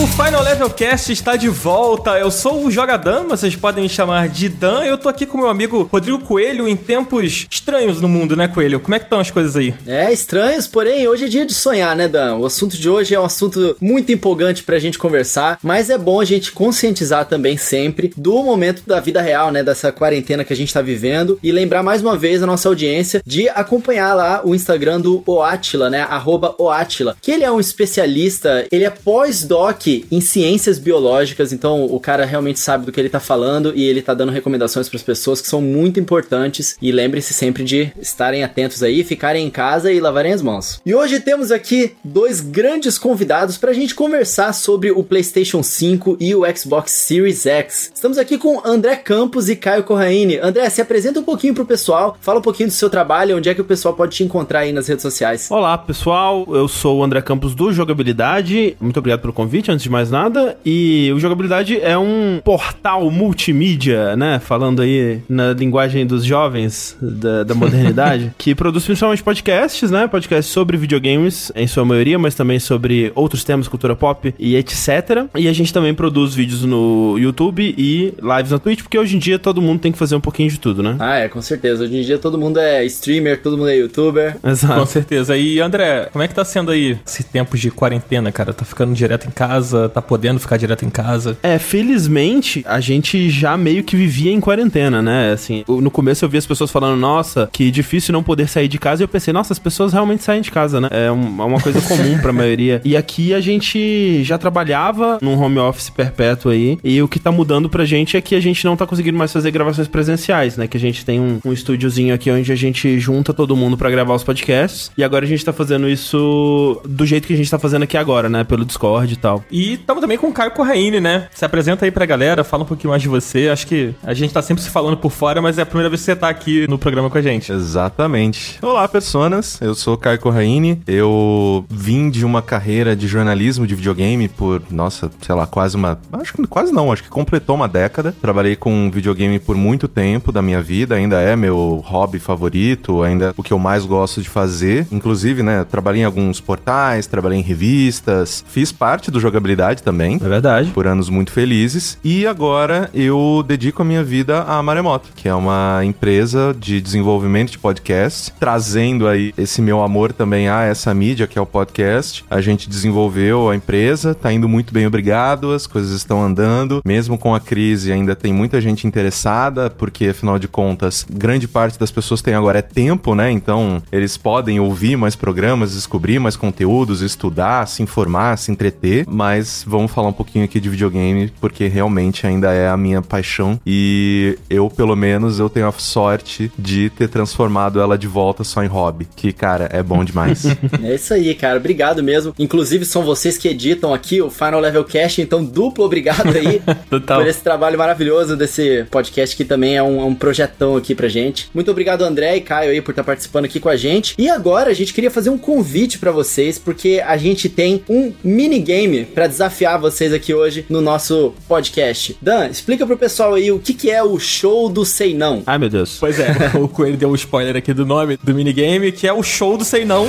O Final Level Cast está de volta. Eu sou o Jogadam, vocês podem me chamar de Dan. Eu tô aqui com meu amigo Rodrigo Coelho em tempos estranhos no mundo, né, Coelho? Como é que estão as coisas aí? É, estranhos, porém hoje é dia de sonhar, né, Dan? O assunto de hoje é um assunto muito empolgante pra gente conversar, mas é bom a gente conscientizar também sempre do momento da vida real, né, dessa quarentena que a gente tá vivendo e lembrar mais uma vez a nossa audiência de acompanhar lá o Instagram do Oatila, né, arroba Oatila, que ele é um especialista, ele é pós-doc em ciências biológicas, então o cara realmente sabe do que ele tá falando e ele tá dando recomendações para as pessoas que são muito importantes e lembrem-se sempre de estarem atentos aí, ficarem em casa e lavarem as mãos. E hoje temos aqui dois grandes convidados para a gente conversar sobre o PlayStation 5 e o Xbox Series X. Estamos aqui com André Campos e Caio Corraine. André, se apresenta um pouquinho pro pessoal, fala um pouquinho do seu trabalho, onde é que o pessoal pode te encontrar aí nas redes sociais. Olá, pessoal. Eu sou o André Campos do Jogabilidade. Muito obrigado pelo convite, antes de mais nada. E o Jogabilidade é um portal multimídia, né? Falando aí na linguagem dos jovens da, da modernidade, que produz principalmente podcasts, né? Podcasts sobre videogames, em sua maioria, mas também sobre outros temas, cultura pop e etc. E a gente também produz vídeos no YouTube e lives na Twitch, porque hoje em dia todo mundo tem que fazer um pouquinho de tudo, né? Ah, é, com certeza. Hoje em dia todo mundo é streamer, todo mundo é youtuber. Exato. Com certeza. E André, como é que tá sendo aí esse tempo de quarentena, cara? Tá ficando direto em casa? Tá podendo ficar direto em casa? É, felizmente a gente já meio que vivia em quarentena, né? Assim, no começo eu vi as pessoas falando, nossa, que difícil não poder sair de casa. E eu pensei, nossa, as pessoas realmente saem de casa, né? É, é uma coisa comum pra maioria. E aqui a gente já trabalhava num home office perpétuo aí. E o que tá mudando pra gente é que a gente não tá conseguindo mais fazer gravações presenciais, né? Que a gente tem um, um estúdiozinho aqui onde a gente junta todo mundo para gravar os podcasts. E agora a gente tá fazendo isso do jeito que a gente tá fazendo aqui agora, né? Pelo Discord e tal. Estamos também com o Caio Corraine, né? Se apresenta aí pra galera, fala um pouquinho mais de você. Acho que a gente tá sempre se falando por fora, mas é a primeira vez que você tá aqui no programa com a gente. Exatamente. Olá, personas. Eu sou o Caio Corraine. Eu vim de uma carreira de jornalismo de videogame por, nossa, sei lá, quase uma. Acho que quase não, acho que completou uma década. Trabalhei com videogame por muito tempo da minha vida, ainda é meu hobby favorito, ainda o que eu mais gosto de fazer. Inclusive, né, trabalhei em alguns portais, trabalhei em revistas, fiz parte do jogabilidade também. É verdade. Por anos muito felizes. E agora eu dedico a minha vida à Maremoto, que é uma empresa de desenvolvimento de podcasts, trazendo aí esse meu amor também a essa mídia que é o podcast. A gente desenvolveu a empresa, tá indo muito bem, obrigado. As coisas estão andando. Mesmo com a crise, ainda tem muita gente interessada, porque afinal de contas, grande parte das pessoas tem agora é tempo, né? Então, eles podem ouvir mais programas, descobrir mais conteúdos, estudar, se informar, se entreter, mas vamos falar um pouquinho aqui de videogame, porque realmente ainda é a minha paixão e eu, pelo menos, eu tenho a sorte de ter transformado ela de volta só em hobby, que, cara, é bom demais. é isso aí, cara. Obrigado mesmo. Inclusive, são vocês que editam aqui o Final Level Cast, então duplo obrigado aí por esse trabalho maravilhoso desse podcast que também é um, é um, projetão aqui pra gente. Muito obrigado, André e Caio aí por estar participando aqui com a gente. E agora a gente queria fazer um convite para vocês, porque a gente tem um minigame para desafiar vocês aqui hoje no nosso podcast. Dan, explica pro pessoal aí o que, que é o show do Sei Não. Ai, meu Deus. Pois é, o Coelho deu um spoiler aqui do nome do minigame, que é o show do Sei Não.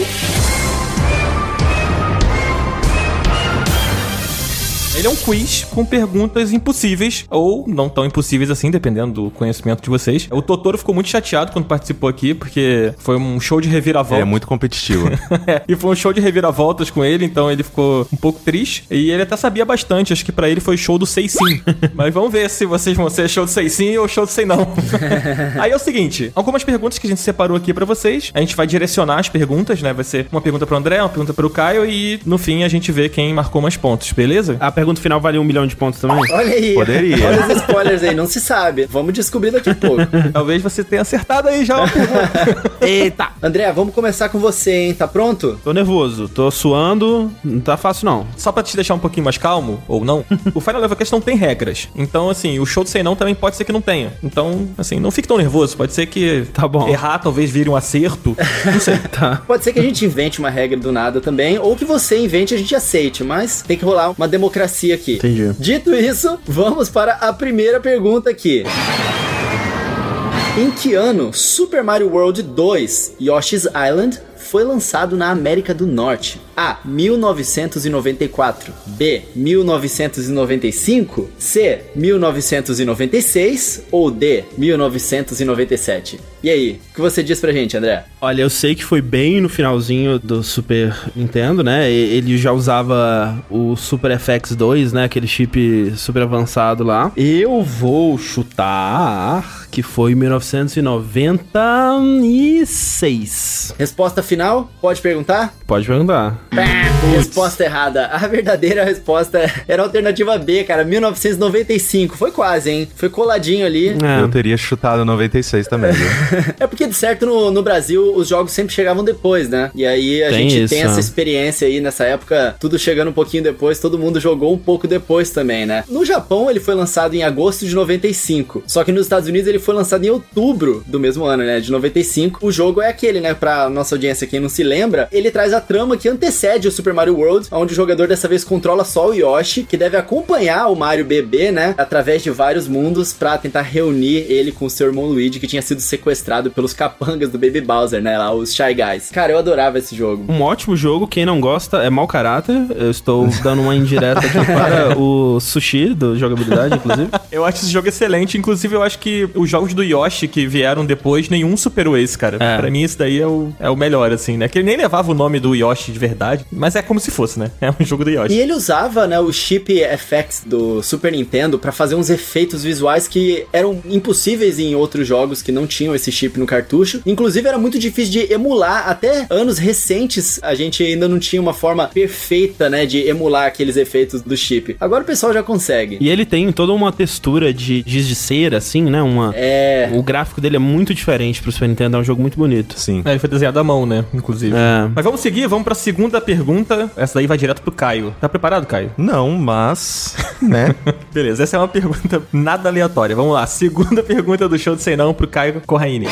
Ele é um quiz com perguntas impossíveis, ou não tão impossíveis assim, dependendo do conhecimento de vocês. O Totoro ficou muito chateado quando participou aqui, porque foi um show de reviravolta. É muito competitivo. é, e foi um show de reviravoltas com ele, então ele ficou um pouco triste. E ele até sabia bastante, acho que para ele foi show do Sei Sim. Mas vamos ver se vocês vão ser show do Sei Sim ou show do Sei Não. Aí é o seguinte, algumas perguntas que a gente separou aqui para vocês. A gente vai direcionar as perguntas, né? Vai ser uma pergunta pro André, uma pergunta pro Caio e no fim a gente vê quem marcou mais pontos, beleza? A pergunta final vale um milhão de pontos também? Olha aí. Poderia. Olha os spoilers aí, não se sabe. Vamos descobrir daqui a pouco. Talvez você tenha acertado aí já. Eita. André, vamos começar com você, hein? Tá pronto? Tô nervoso, tô suando, não tá fácil não. Só pra te deixar um pouquinho mais calmo, ou não, o Final Level Cast não tem regras. Então, assim, o show de sei não também pode ser que não tenha. Então, assim, não fique tão nervoso. Pode ser que tá bom. errar talvez vire um acerto. Não sei. tá. Pode ser que a gente invente uma regra do nada também, ou que você invente e a gente aceite, mas tem que rolar uma democracia aqui. Entendi. Dito isso, vamos para a primeira pergunta aqui. Em que ano Super Mario World 2 Yoshi's Island foi lançado na América do Norte? A. 1994. B. 1995. C. 1996. Ou D. 1997. E aí, o que você diz pra gente, André? Olha, eu sei que foi bem no finalzinho do Super Nintendo, né? Ele já usava o Super FX 2, né? Aquele chip super avançado lá. Eu vou chutar que foi 1996. Resposta final? Pode perguntar? Pode perguntar. Resposta errada. A verdadeira resposta era a alternativa B, cara. 1995. Foi quase, hein? Foi coladinho ali. É. Eu teria chutado 96 também, viu? É porque, de certo, no, no Brasil, os jogos sempre chegavam depois, né? E aí a Tem gente isso, tem essa né? experiência aí nessa época, tudo chegando um pouquinho depois, todo mundo jogou um pouco depois também, né? No Japão, ele foi lançado em agosto de 95. Só que nos Estados Unidos, ele foi lançado em outubro do mesmo ano, né? De 95. O jogo é aquele, né? Pra nossa audiência, quem não se lembra, ele traz a trama que antecede o Super Mario World, onde o jogador dessa vez controla só o Yoshi, que deve acompanhar o Mario bebê, né? Através de vários mundos pra tentar reunir ele com o seu irmão Luigi, que tinha sido sequestrado pelos capangas do Baby Bowser, né? Lá, os Shy Guys. Cara, eu adorava esse jogo. Um ótimo jogo, quem não gosta é mau caráter. Eu estou dando uma indireta aqui para o sushi do jogabilidade, inclusive. Eu acho esse jogo excelente. Inclusive, eu acho que os jogos do Yoshi que vieram depois, nenhum superou esse, cara. É. Pra mim, esse daí é o, é o melhor, assim, né? Que ele nem levava o nome do Yoshi de verdade, mas é como se fosse, né? É um jogo do Yoshi. E ele usava, né, o chip FX do Super Nintendo pra fazer uns efeitos visuais que eram impossíveis em outros jogos que não tinham esse chip no cartucho. Inclusive era muito difícil de emular, até anos recentes a gente ainda não tinha uma forma perfeita, né, de emular aqueles efeitos do chip. Agora o pessoal já consegue. E ele tem toda uma textura de giz de cera, assim, né? Uma... É, O gráfico dele é muito diferente pro Super Nintendo, é um jogo muito bonito. Sim. É, ele foi desenhado à mão, né? Inclusive. É. Mas vamos seguir, vamos pra segunda pergunta. Essa daí vai direto pro Caio. Tá preparado, Caio? Não, mas, né? Beleza, essa é uma pergunta nada aleatória. Vamos lá, segunda pergunta do show de Sei Não pro Caio Corraine.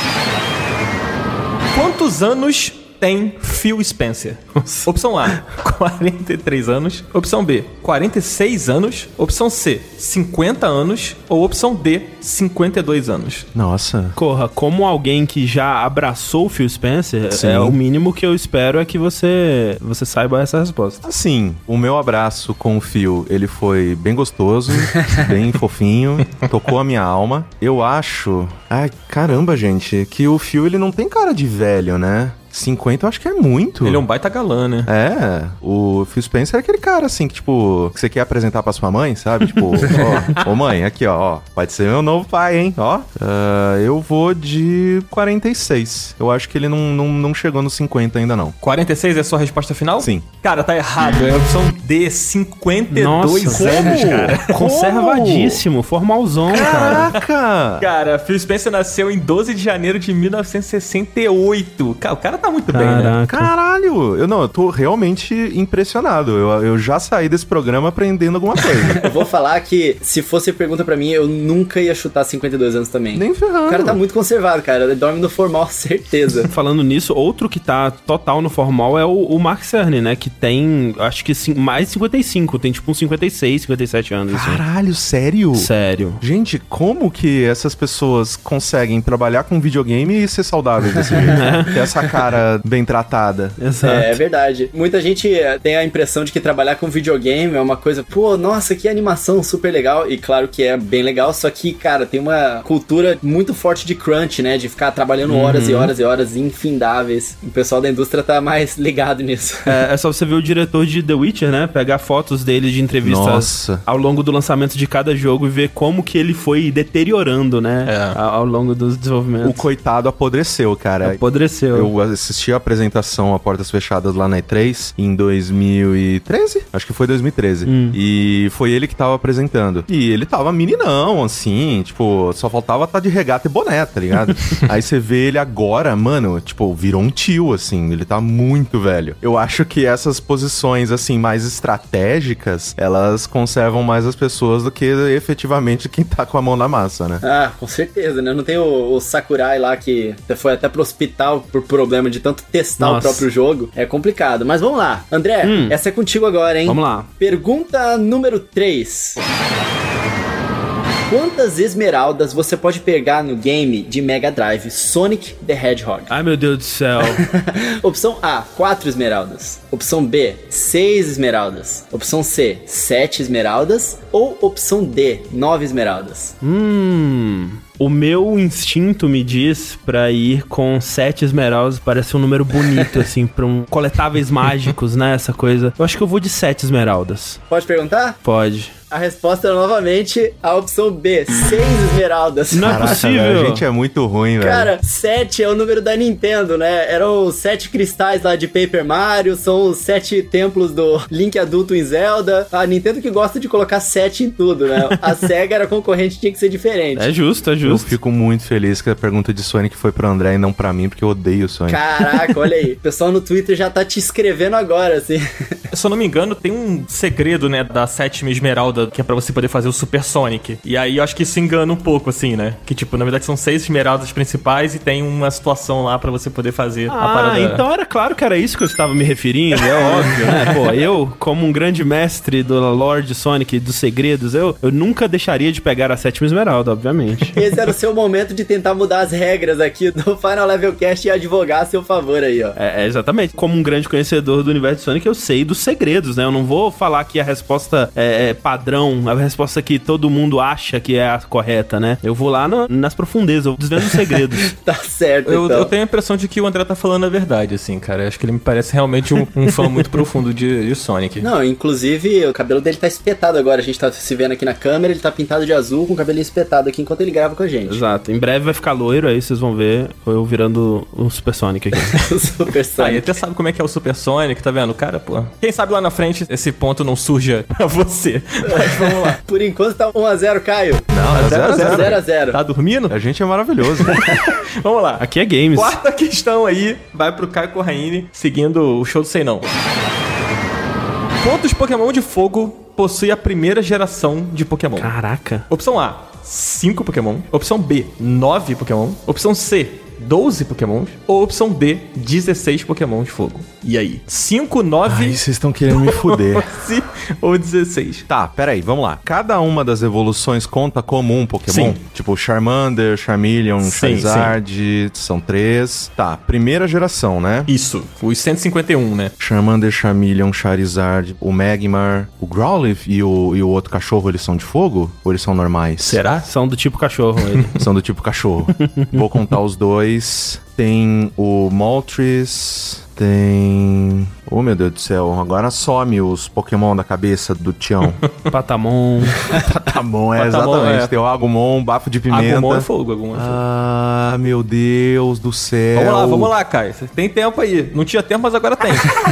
Quantos anos tem Phil Spencer? Opção A, 43 anos. Opção B, 46 anos. Opção C, 50 anos. Ou opção D, 52 anos. Nossa. Corra, como alguém que já abraçou o Phil Spencer, Sim. é o mínimo que eu espero é que você, você saiba essa resposta. Assim, o meu abraço com o Fio, ele foi bem gostoso, bem fofinho, tocou a minha alma. Eu acho, ai, caramba, gente, que o Fio ele não tem cara de velho, né? 50 eu acho que é muito. Ele é um baita galã, né? É, o Phil Spencer é aquele cara assim que, tipo, que você quer apresentar pra sua mãe, sabe? Tipo, ó, ô mãe, aqui, ó, ó, pode ser meu novo pai, hein? Ó, ah, eu vou de 46. Eu acho que ele não, não, não chegou nos 50 ainda, não. 46 é a sua resposta final? Sim. Cara, tá errado. É a opção D, 52 Nossa, anos, como? cara. Conservadíssimo, formalzão, cara. Caraca! Cara, Phil Spencer nasceu em 12 de janeiro de 1968. Cara, o cara tá muito bem, né? Caraca. Caralho! Eu não, eu tô realmente impressionado. Eu, eu já saí desse programa aprendendo alguma coisa. eu vou falar que se fosse pergunta pra mim, eu nunca ia chutar 52 anos também. Nem ferrando. O cara tá muito conservado, cara. Ele dorme no formal, certeza. Falando nisso, outro que tá total no formal é o, o Mark Cerny, né? Que tem, acho que cin- mais de 55, tem tipo uns 56, 57 anos. assim. Caralho, sério? Sério. Gente, como que essas pessoas conseguem trabalhar com videogame e ser saudáveis desse jeito? Ter essa cara bem tratada. Exato. É, é verdade. Muita gente eh, tem a impressão de que trabalhar com videogame é uma coisa, pô, nossa, que animação super legal. E claro que é bem legal, só que, cara, tem uma cultura muito forte de crunch, né? De ficar trabalhando horas e horas e horas infindáveis. O pessoal da indústria tá mais ligado nisso. É, é só você ver o diretor de The Witcher, né? Pegar fotos dele de entrevistas Nossa. ao longo do lançamento de cada jogo e ver como que ele foi deteriorando, né? É. Ao, ao longo dos O desenvolvimentos. coitado apodreceu, cara. Apodreceu. Eu assisti a apresentação a Portas Fechadas lá na E3 em 2013? Acho que foi 2013. E foi ele que tava apresentando. E ele tava meninão, assim, tipo, só faltava estar de regata e boné, tá ligado? Aí você vê ele agora, mano, tipo, virou um tio, assim, ele tá muito velho. Eu acho que essas posições, assim, mais estratégicas, elas conservam mais as pessoas do que efetivamente quem tá com a mão na massa, né? Ah, com certeza, né? Não tem o, o Sakurai lá que foi até pro hospital por problema de tanto testar Nossa. o próprio jogo. É complicado. Mas vamos lá. André, Hum. essa é contigo agora, hein? Vamos lá. Pergunta número 3. Quantas esmeraldas você pode pegar no game de Mega Drive Sonic the Hedgehog? Ai, meu Deus do céu. Opção A, 4 esmeraldas. Opção B, 6 esmeraldas. Opção C, 7 esmeraldas. Ou opção D, 9 esmeraldas. hum. O meu instinto me diz pra ir com sete esmeraldas, parece um número bonito, assim, pra um coletáveis mágicos, né? Essa coisa. Eu acho que eu vou de sete esmeraldas. Pode perguntar? Pode. A resposta é novamente a opção B, 6 esmeraldas. Não é Caraca, possível. velho, a gente é muito ruim, velho. Cara, 7 é o número da Nintendo, né? Eram os 7 cristais lá de Paper Mario, são os 7 templos do Link adulto em Zelda. A Nintendo que gosta de colocar 7 em tudo, né? A SEGA era concorrente, tinha que ser diferente. É justo, é Eu justo. fico muito feliz que a pergunta de Sonic foi pro André e não pra mim, porque eu odeio Sonic. Caraca, olha aí. O pessoal no Twitter já tá te escrevendo agora, assim. Se eu não me engano, tem um segredo, né, da sétima esmeralda, que é pra você poder fazer o Super Sonic. E aí eu acho que isso engana um pouco, assim, né? Que, tipo, na verdade são seis esmeraldas principais e tem uma situação lá pra você poder fazer a Ah, parada. então era claro que era isso que eu estava me referindo, é óbvio, né? Pô, eu, como um grande mestre do Lord Sonic dos segredos, eu, eu nunca deixaria de pegar a sétima esmeralda, obviamente. Esse era o seu momento de tentar mudar as regras aqui do Final Level Cast e advogar a seu favor aí, ó. É, é, exatamente. Como um grande conhecedor do universo de Sonic, eu sei dos segredos, né? Eu não vou falar que a resposta é, é padrão, a resposta que todo mundo acha que é a correta, né? Eu vou lá no- nas profundezas, eu desvendo os segredos. Tá certo, Eu, então. eu tenho a impressão de que o André tá falando a verdade, assim, cara. Eu Acho que ele me parece realmente um, um fã muito profundo de, de Sonic. Não, inclusive o cabelo dele tá espetado agora. A gente tá se vendo aqui na câmera, ele tá pintado de azul com o cabelinho espetado aqui enquanto ele grava com a gente. Exato. Em breve vai ficar loiro, aí vocês vão ver eu virando um Super Sonic aqui. O Super Ah, e Sonic. até sabe como é que é o Super Sonic, tá vendo? Cara, pô. Quem sabe lá na frente esse ponto não surja pra você. Mas vamos lá. Por enquanto tá 1x0, Caio. Não, é 0 a 0 0x0. Tá dormindo? A gente é maravilhoso. Vamos lá. Aqui é games. Quarta questão aí vai pro Caio Corraine, seguindo o show do Sei Não. Quantos Pokémon de fogo possui a primeira geração de Pokémon? Caraca. Opção A, 5 Pokémon. Opção B, 9 Pokémon. Opção C, 12 Pokémons. Ou opção D, 16 Pokémon de fogo. E aí? 5, 9, Ai, vocês estão querendo me fuder. 12 ou 16? Tá, peraí, vamos lá. Cada uma das evoluções conta como um Pokémon? Sim. Tipo Charmander, Charmeleon, Sim, Charizard, são três. Tá, primeira geração, né? Isso, os 151, né? Charmander, Charmeleon, Charizard, o Magmar, o Growlithe e o, e o outro cachorro, eles são de fogo? Ou eles são normais? Será? São do tipo cachorro ele. São do tipo cachorro. Vou contar os dois. Tem o Moltres. Tem. Oh meu Deus do céu, agora some os Pokémon da cabeça do Tião. Patamon. Patamon, é Patamon, exatamente. é. Tem o Agumon, bafo de pimenta. Agumon é fogo, Agumon é fogo. Ah, meu Deus do céu. Vamos lá, vamos lá, Caio. Tem tempo aí. Não tinha tempo, mas agora tem.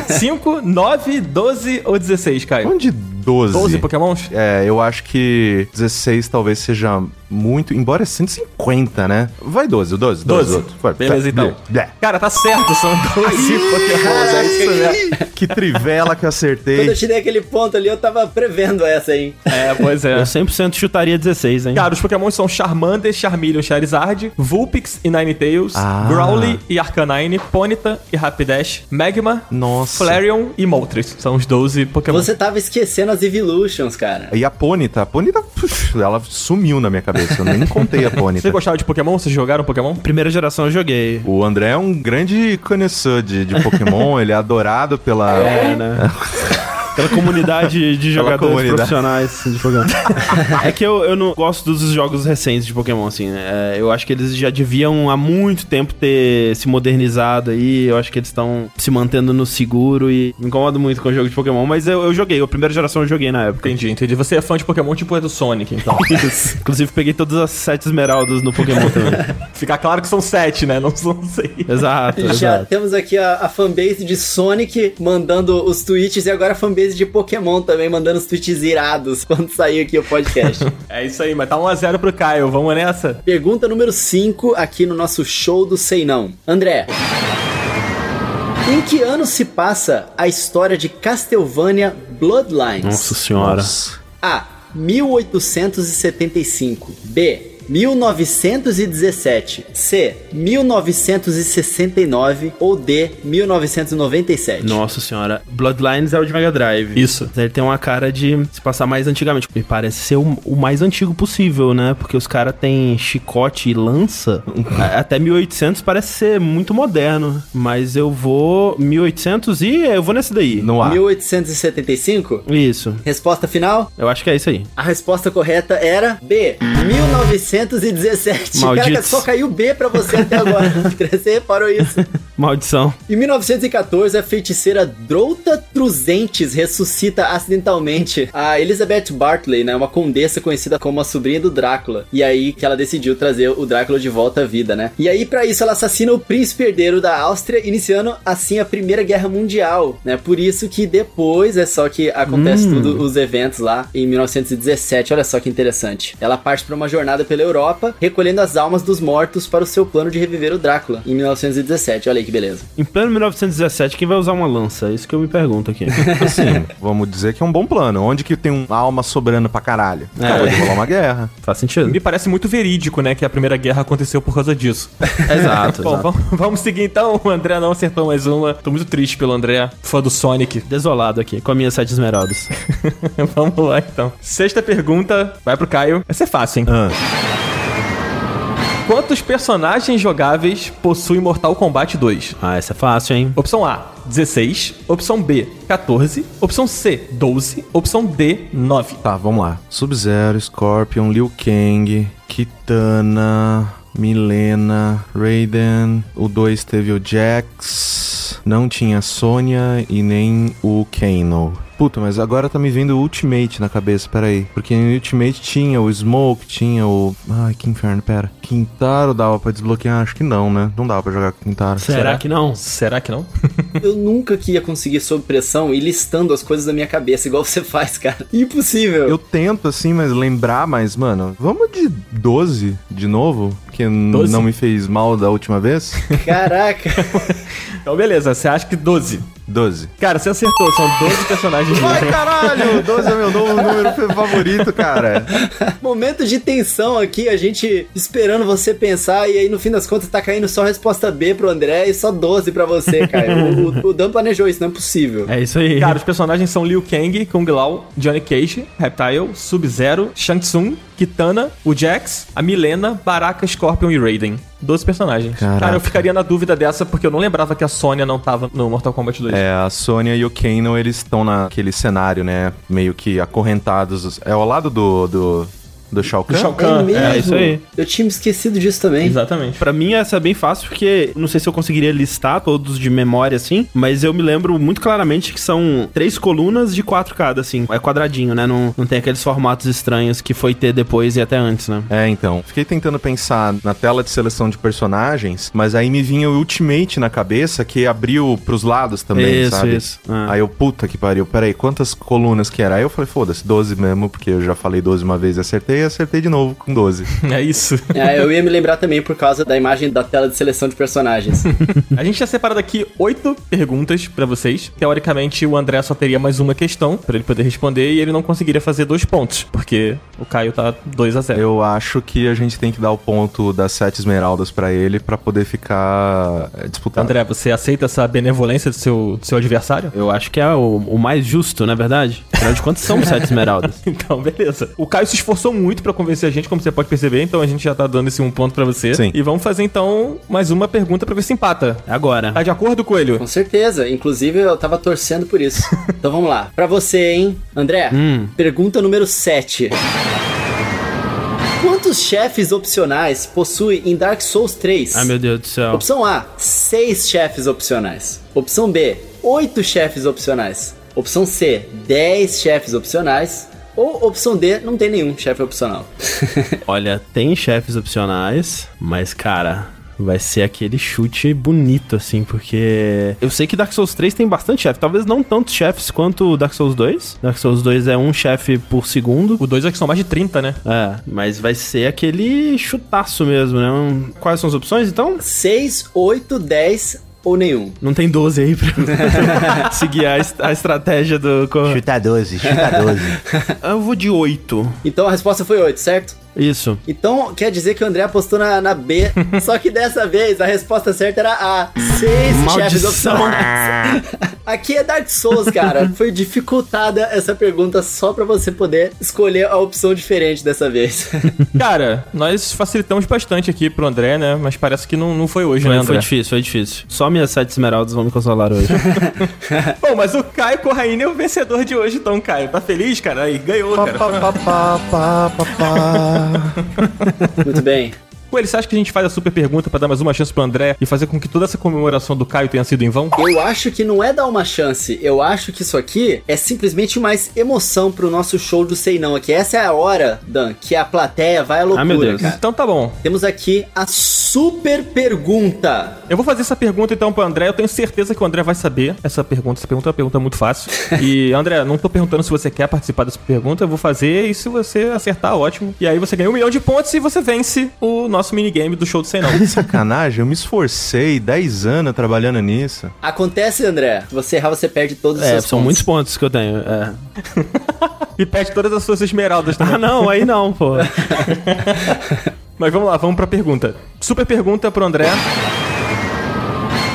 5, 9, 12 ou 16, Caio? Onde 12? 12 Pokémons? É, eu acho que 16 talvez seja muito, embora é 150, né? Vai 12, 12, 12. 12. Vai, Beleza, tá, então. blé. Cara, tá certo, são 12 Pokémons. É isso mesmo. Que trivela que eu Quando acertei. eu tirei aquele ponto ali, eu tava prevendo essa aí. É, pois é. Eu 100% chutaria 16, hein? Cara, os Pokémon são Charmander, Charmeleon, Charizard, Vulpix e Ninetales, Ah. Growly e Arcanine, Ponyta e Rapidash, Magma, Nossa. Flareon e Moltres. São os 12 Pokémon. Você tava esquecendo as Evolutions, cara. E a Ponyta, a Ponyta, puf, ela sumiu na minha cabeça. Eu nem contei a Você Ponyta. gostava de Pokémon? Vocês jogaram Pokémon? Primeira geração eu joguei. O André é um grande conhecedor de, de Pokémon, ele é adorado pela. É, né? Pela comunidade de jogadores comunidade. profissionais de Pokémon. é que eu, eu não gosto dos jogos recentes de Pokémon, assim, né? É, eu acho que eles já deviam há muito tempo ter se modernizado aí. Eu acho que eles estão se mantendo no seguro e me incomodo muito com o jogo de Pokémon. Mas eu, eu joguei, a primeira geração eu joguei na época. Entendi, entendi. Você é fã de Pokémon tipo é do Sonic, então. Isso. Inclusive peguei todas as sete esmeraldas no Pokémon também. Fica claro que são 7, né? Não são 6. exato, Já exato. temos aqui a, a fanbase de Sonic mandando os tweets e agora a fanbase de Pokémon também mandando os tweets irados quando sair aqui o podcast. É isso aí, mas tá 1x0 pro Caio. Vamos nessa? Pergunta número 5 aqui no nosso show do Sei Não. André. Em que ano se passa a história de Castlevania Bloodlines? Nossa senhora. A. 1875. B. 1917, C, 1969 ou D, 1997? Nossa senhora, Bloodlines é o de Mega Drive. Isso. Ele tem uma cara de se passar mais antigamente. Me parece ser o, o mais antigo possível, né? Porque os caras têm chicote e lança. Até 1800 parece ser muito moderno. Mas eu vou 1800 e eu vou nesse daí. No ar. 1875? Isso. Resposta final? Eu acho que é isso aí. A resposta correta era B, 1917. Maldito. Caraca, só caiu B pra você até agora. Você reparou isso? Maldição. Em 1914, a feiticeira Drouta Truzentes ressuscita acidentalmente a Elizabeth Bartley, né, uma condessa conhecida como a sobrinha do Drácula. E aí que ela decidiu trazer o Drácula de volta à vida, né? E aí pra isso ela assassina o príncipe herdeiro da Áustria, iniciando assim a Primeira Guerra Mundial, né? Por isso que depois é só que acontece tudo os eventos lá em 1917. Olha só que interessante. Ela parte pra uma jornada pela Europa, recolhendo as almas dos mortos para o seu plano de reviver o Drácula em 1917. Olha aí que beleza. Em pleno 1917, quem vai usar uma lança? É isso que eu me pergunto aqui. Assim, vamos dizer que é um bom plano. Onde que tem uma alma sobrando pra caralho? É. Acabou de rolar uma guerra. Faz sentido. Me parece muito verídico, né, que a Primeira Guerra aconteceu por causa disso. Exato, Bom, exato. vamos, vamos seguir então. O André não acertou mais uma. Tô muito triste pelo André, fã do Sonic. Desolado aqui, com as minhas sete esmeraldas. vamos lá então. Sexta pergunta, vai pro Caio. Essa é fácil, hein? Ah, Quantos personagens jogáveis possui Mortal Kombat 2? Ah, essa é fácil, hein? Opção A, 16. Opção B, 14. Opção C, 12. Opção D, 9. tá, vamos lá. Sub-Zero, Scorpion, Liu Kang, Kitana, Milena, Raiden. O 2 teve o Jax. Não tinha Sonya e nem o Kano. Puta, mas agora tá me vendo o Ultimate na cabeça, peraí. Porque no Ultimate tinha o Smoke, tinha o. Ai, que inferno, pera. Quintaro dava pra desbloquear? Acho que não, né? Não dava pra jogar com Quintaro. Será, que não? Será que não? Eu nunca que ia conseguir sob pressão e listando as coisas da minha cabeça, igual você faz, cara. Impossível. Eu tento, assim, mas lembrar, mas, mano, vamos de 12 de novo? Que n- 12? não me fez mal da última vez? Caraca. Então, beleza. Você acha que 12? 12. Cara, você acertou. São 12 personagens. Ai, caralho! 12 é meu novo número favorito, cara. Momento de tensão aqui, a gente esperando você pensar e aí no fim das contas tá caindo só a resposta B pro André e só 12 pra você, cara. o, o, o Dan planejou isso, não é possível. É isso aí. Cara, os personagens são Liu Kang, Kung Lao, Johnny Cage, Reptile, Sub-Zero, Shang Tsung, Kitana, o Jax, a Milena, Baraka, Scorpion e Raiden. 12 personagens. Caraca. Cara, eu ficaria na dúvida dessa porque eu não lembrava que a Sonya não tava no Mortal Kombat 2. É, a Sonya e o Kano, eles estão naquele cenário, né? Meio que acorrentados. É ao lado do. do. Do Shao Kahn? Do Shao Kahn. É mesmo? é isso aí. Eu tinha me esquecido disso também. Exatamente. Pra mim essa é bem fácil porque não sei se eu conseguiria listar todos de memória assim, mas eu me lembro muito claramente que são três colunas de quatro cada assim. É quadradinho, né? Não, não tem aqueles formatos estranhos que foi ter depois e até antes, né? É, então. Fiquei tentando pensar na tela de seleção de personagens, mas aí me vinha o Ultimate na cabeça que abriu pros lados também, Isso, sabe? isso. Ah. Aí eu, puta que pariu, peraí, quantas colunas que era? Aí eu falei, foda-se, 12 mesmo, porque eu já falei 12 uma vez e acertei, e acertei de novo com 12. É isso. É, eu ia me lembrar também por causa da imagem da tela de seleção de personagens. A gente tinha separado aqui oito perguntas pra vocês. Teoricamente, o André só teria mais uma questão pra ele poder responder e ele não conseguiria fazer dois pontos, porque o Caio tá 2 a 0 Eu acho que a gente tem que dar o ponto das sete esmeraldas pra ele pra poder ficar é, disputado. André, você aceita essa benevolência do seu, do seu adversário? Eu acho que é o, o mais justo, na é verdade. Afinal de contas, são sete esmeraldas. Então, beleza. O Caio se esforçou muito pra convencer a gente, como você pode perceber, então a gente já tá dando esse um ponto pra você. Sim. E vamos fazer então mais uma pergunta pra ver se empata. Agora. Tá de acordo, Coelho? Com certeza. Inclusive, eu tava torcendo por isso. Então vamos lá. Pra você, hein? André, Hum. pergunta número 7. Quantos chefes opcionais possui em Dark Souls 3? Ai, meu Deus do céu. Opção A, 6 chefes opcionais. Opção B, 8 chefes opcionais. Opção C, 10 chefes opcionais. Ou opção D, não tem nenhum chefe opcional. Olha, tem chefes opcionais, mas, cara, vai ser aquele chute bonito, assim, porque eu sei que Dark Souls 3 tem bastante chefe, talvez não tantos chefes quanto Dark Souls 2. Dark Souls 2 é um chefe por segundo. O 2 é que são mais de 30, né? É, mas vai ser aquele chutaço mesmo, né? Um- Quais são as opções, então? 6, 8, 10 ou nenhum. Não tem 12 aí pra seguir a, est- a estratégia do... Chuta 12, chuta 12. Eu vou de 8. Então a resposta foi 8, certo? Isso. Então, quer dizer que o André apostou na, na B, só que dessa vez a resposta certa era A. Seis chefes opção. Aqui é Dark Souls, cara. Foi dificultada essa pergunta só pra você poder escolher a opção diferente dessa vez. Cara, nós facilitamos bastante aqui pro André, né? Mas parece que não, não foi hoje, né, Foi, André? foi difícil, foi difícil. Só minhas sete esmeraldas vão me consolar hoje. Bom, mas o Caio Corraine é o vencedor de hoje, então, Caio. Tá feliz, cara? Aí, ganhou, cara. pá, pá, pá, pá, pá, pá. Muito bem. Coelho, você acha que a gente faz a super pergunta pra dar mais uma chance pro André e fazer com que toda essa comemoração do Caio tenha sido em vão? Eu acho que não é dar uma chance. Eu acho que isso aqui é simplesmente mais emoção pro nosso show do Sei Não aqui. Essa é a hora, Dan, que a plateia vai à loucura, Ah, meu Deus. cara. Então tá bom. Temos aqui a super pergunta. Eu vou fazer essa pergunta então pro André. Eu tenho certeza que o André vai saber essa pergunta. Essa pergunta é uma pergunta muito fácil. E, André, não tô perguntando se você quer participar dessa pergunta. Eu vou fazer e se você acertar, ótimo. E aí você ganha um milhão de pontos e você vence o nosso minigame do show do Sei Não. Que sacanagem, eu me esforcei 10 anos trabalhando nisso. Acontece, André. Se você errar, você perde todos os É, seus são pontos. muitos pontos que eu tenho. É. E perde todas as suas esmeraldas também. Ah, não, aí não, pô. Mas vamos lá, vamos pra pergunta. Super pergunta pro André.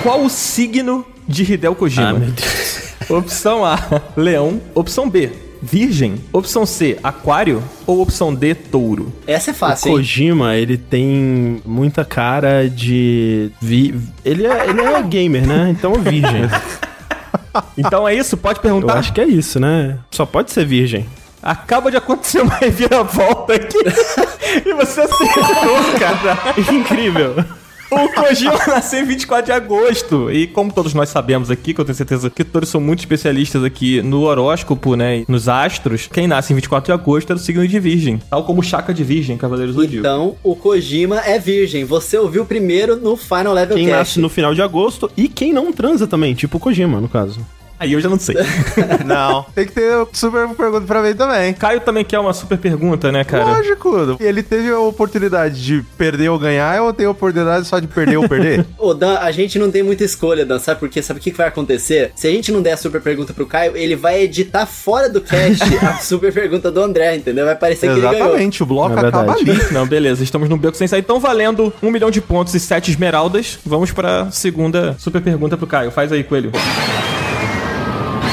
Qual o signo de Hideo Kojima? Ah, meu Deus. Opção A, leão. Opção B, virgem. Opção C, aquário. Ou opção D, touro. Essa é O fácil, hein? Kojima, ele tem muita cara de. Vi... Ele, é, ele é gamer, né? Então é virgem. Então é isso, pode Eu perguntar. acho que é isso, né? Só pode ser virgem. Acaba de acontecer uma reviravolta aqui. e você acertou, cara. Incrível. O Kojima nasceu em 24 de agosto. E como todos nós sabemos aqui, que eu tenho certeza que todos são muito especialistas aqui no horóscopo, né? E nos astros, quem nasce em 24 de agosto é do signo de Virgem. Tal como o Chaka de Virgem, Cavaleiros do Zodíaco. Então, o Kojima é virgem. Você ouviu primeiro no Final Level Quem Cast. nasce no final de agosto e quem não transa também, tipo o Kojima, no caso. Aí eu já não sei. Não, tem que ter super pergunta pra mim também. Caio também quer uma super pergunta, né, cara? Lógico. Ele teve a oportunidade de perder ou ganhar, ou tem a oportunidade só de perder ou perder? Ô, Dan, a gente não tem muita escolha, Dan, sabe por quê? Sabe o que que vai acontecer? Se a gente não der a super pergunta pro Caio, ele vai editar fora do cast a super pergunta do André, entendeu? Vai parecer que ele ganhou. Exatamente, o bloco É acaba verdade. ali. Não, beleza, estamos no beco sem sair. Então, valendo um milhão de pontos e sete esmeraldas, vamos pra segunda super pergunta pro Caio. Faz aí, Coelho.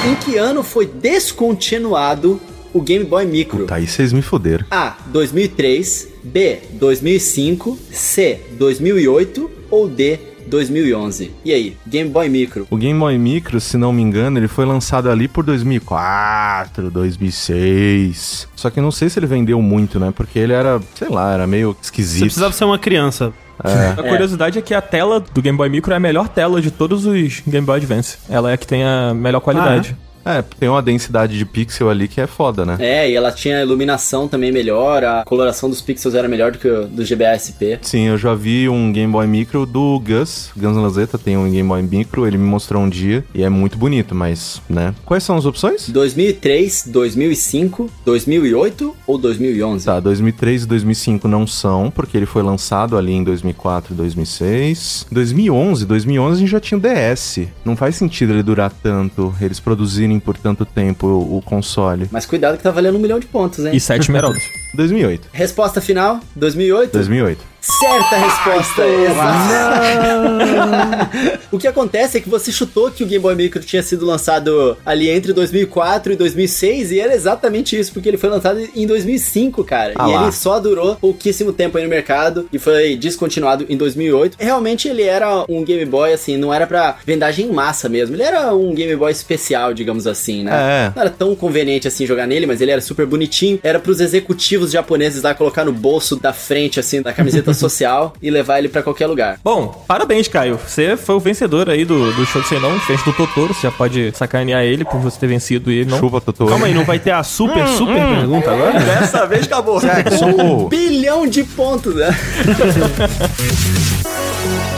Em que ano foi descontinuado o Game Boy Micro? Tá aí vocês me fuderam. A. 2003, B. 2005, C. 2008 ou D. 2011. E aí, Game Boy Micro? O Game Boy Micro, se não me engano, ele foi lançado ali por 2004, 2006. Só que eu não sei se ele vendeu muito, né? Porque ele era, sei lá, era meio Você esquisito. precisava ser uma criança. A curiosidade é que a tela do Game Boy Micro é a melhor tela de todos os Game Boy Advance. Ela é a que tem a melhor qualidade. É, tem uma densidade de pixel ali que é foda, né? É, e ela tinha iluminação também melhor, a coloração dos pixels era melhor do que o do GBA SP. Sim, eu já vi um Game Boy Micro do Gus, Guns Lazeta tem um Game Boy Micro, ele me mostrou um dia e é muito bonito, mas, né? Quais são as opções? 2003, 2005, 2008 ou 2011? Tá, 2003 e 2005 não são, porque ele foi lançado ali em 2004 e 2006. 2011, 2011 a gente já tinha o DS. Não faz sentido ele durar tanto, eles produzirem por tanto tempo o, o console. Mas cuidado que tá valendo um milhão de pontos, hein? E sete esmeraldas. 2008. Resposta final, 2008? 2008. Certa resposta, exato. o que acontece é que você chutou que o Game Boy Micro tinha sido lançado ali entre 2004 e 2006 e era exatamente isso, porque ele foi lançado em 2005, cara. Ah e lá. ele só durou pouquíssimo tempo aí no mercado e foi descontinuado em 2008. Realmente ele era um Game Boy assim, não era pra vendagem em massa mesmo. Ele era um Game Boy especial, digamos assim, né? É. Não era tão conveniente assim jogar nele, mas ele era super bonitinho. Era pros executivos japoneses lá colocar no bolso da frente, assim, da camiseta social e levar ele pra qualquer lugar. Bom, parabéns, Caio. Você foi o vencedor aí do, do show de Sei Não, frente do Totoro. Você já pode sacanear ele por você ter vencido e ele não. Chupa, Totoro. Calma aí, não vai ter a super, super pergunta agora? Dessa vez acabou. Sexo! Bilhão de pontos, né?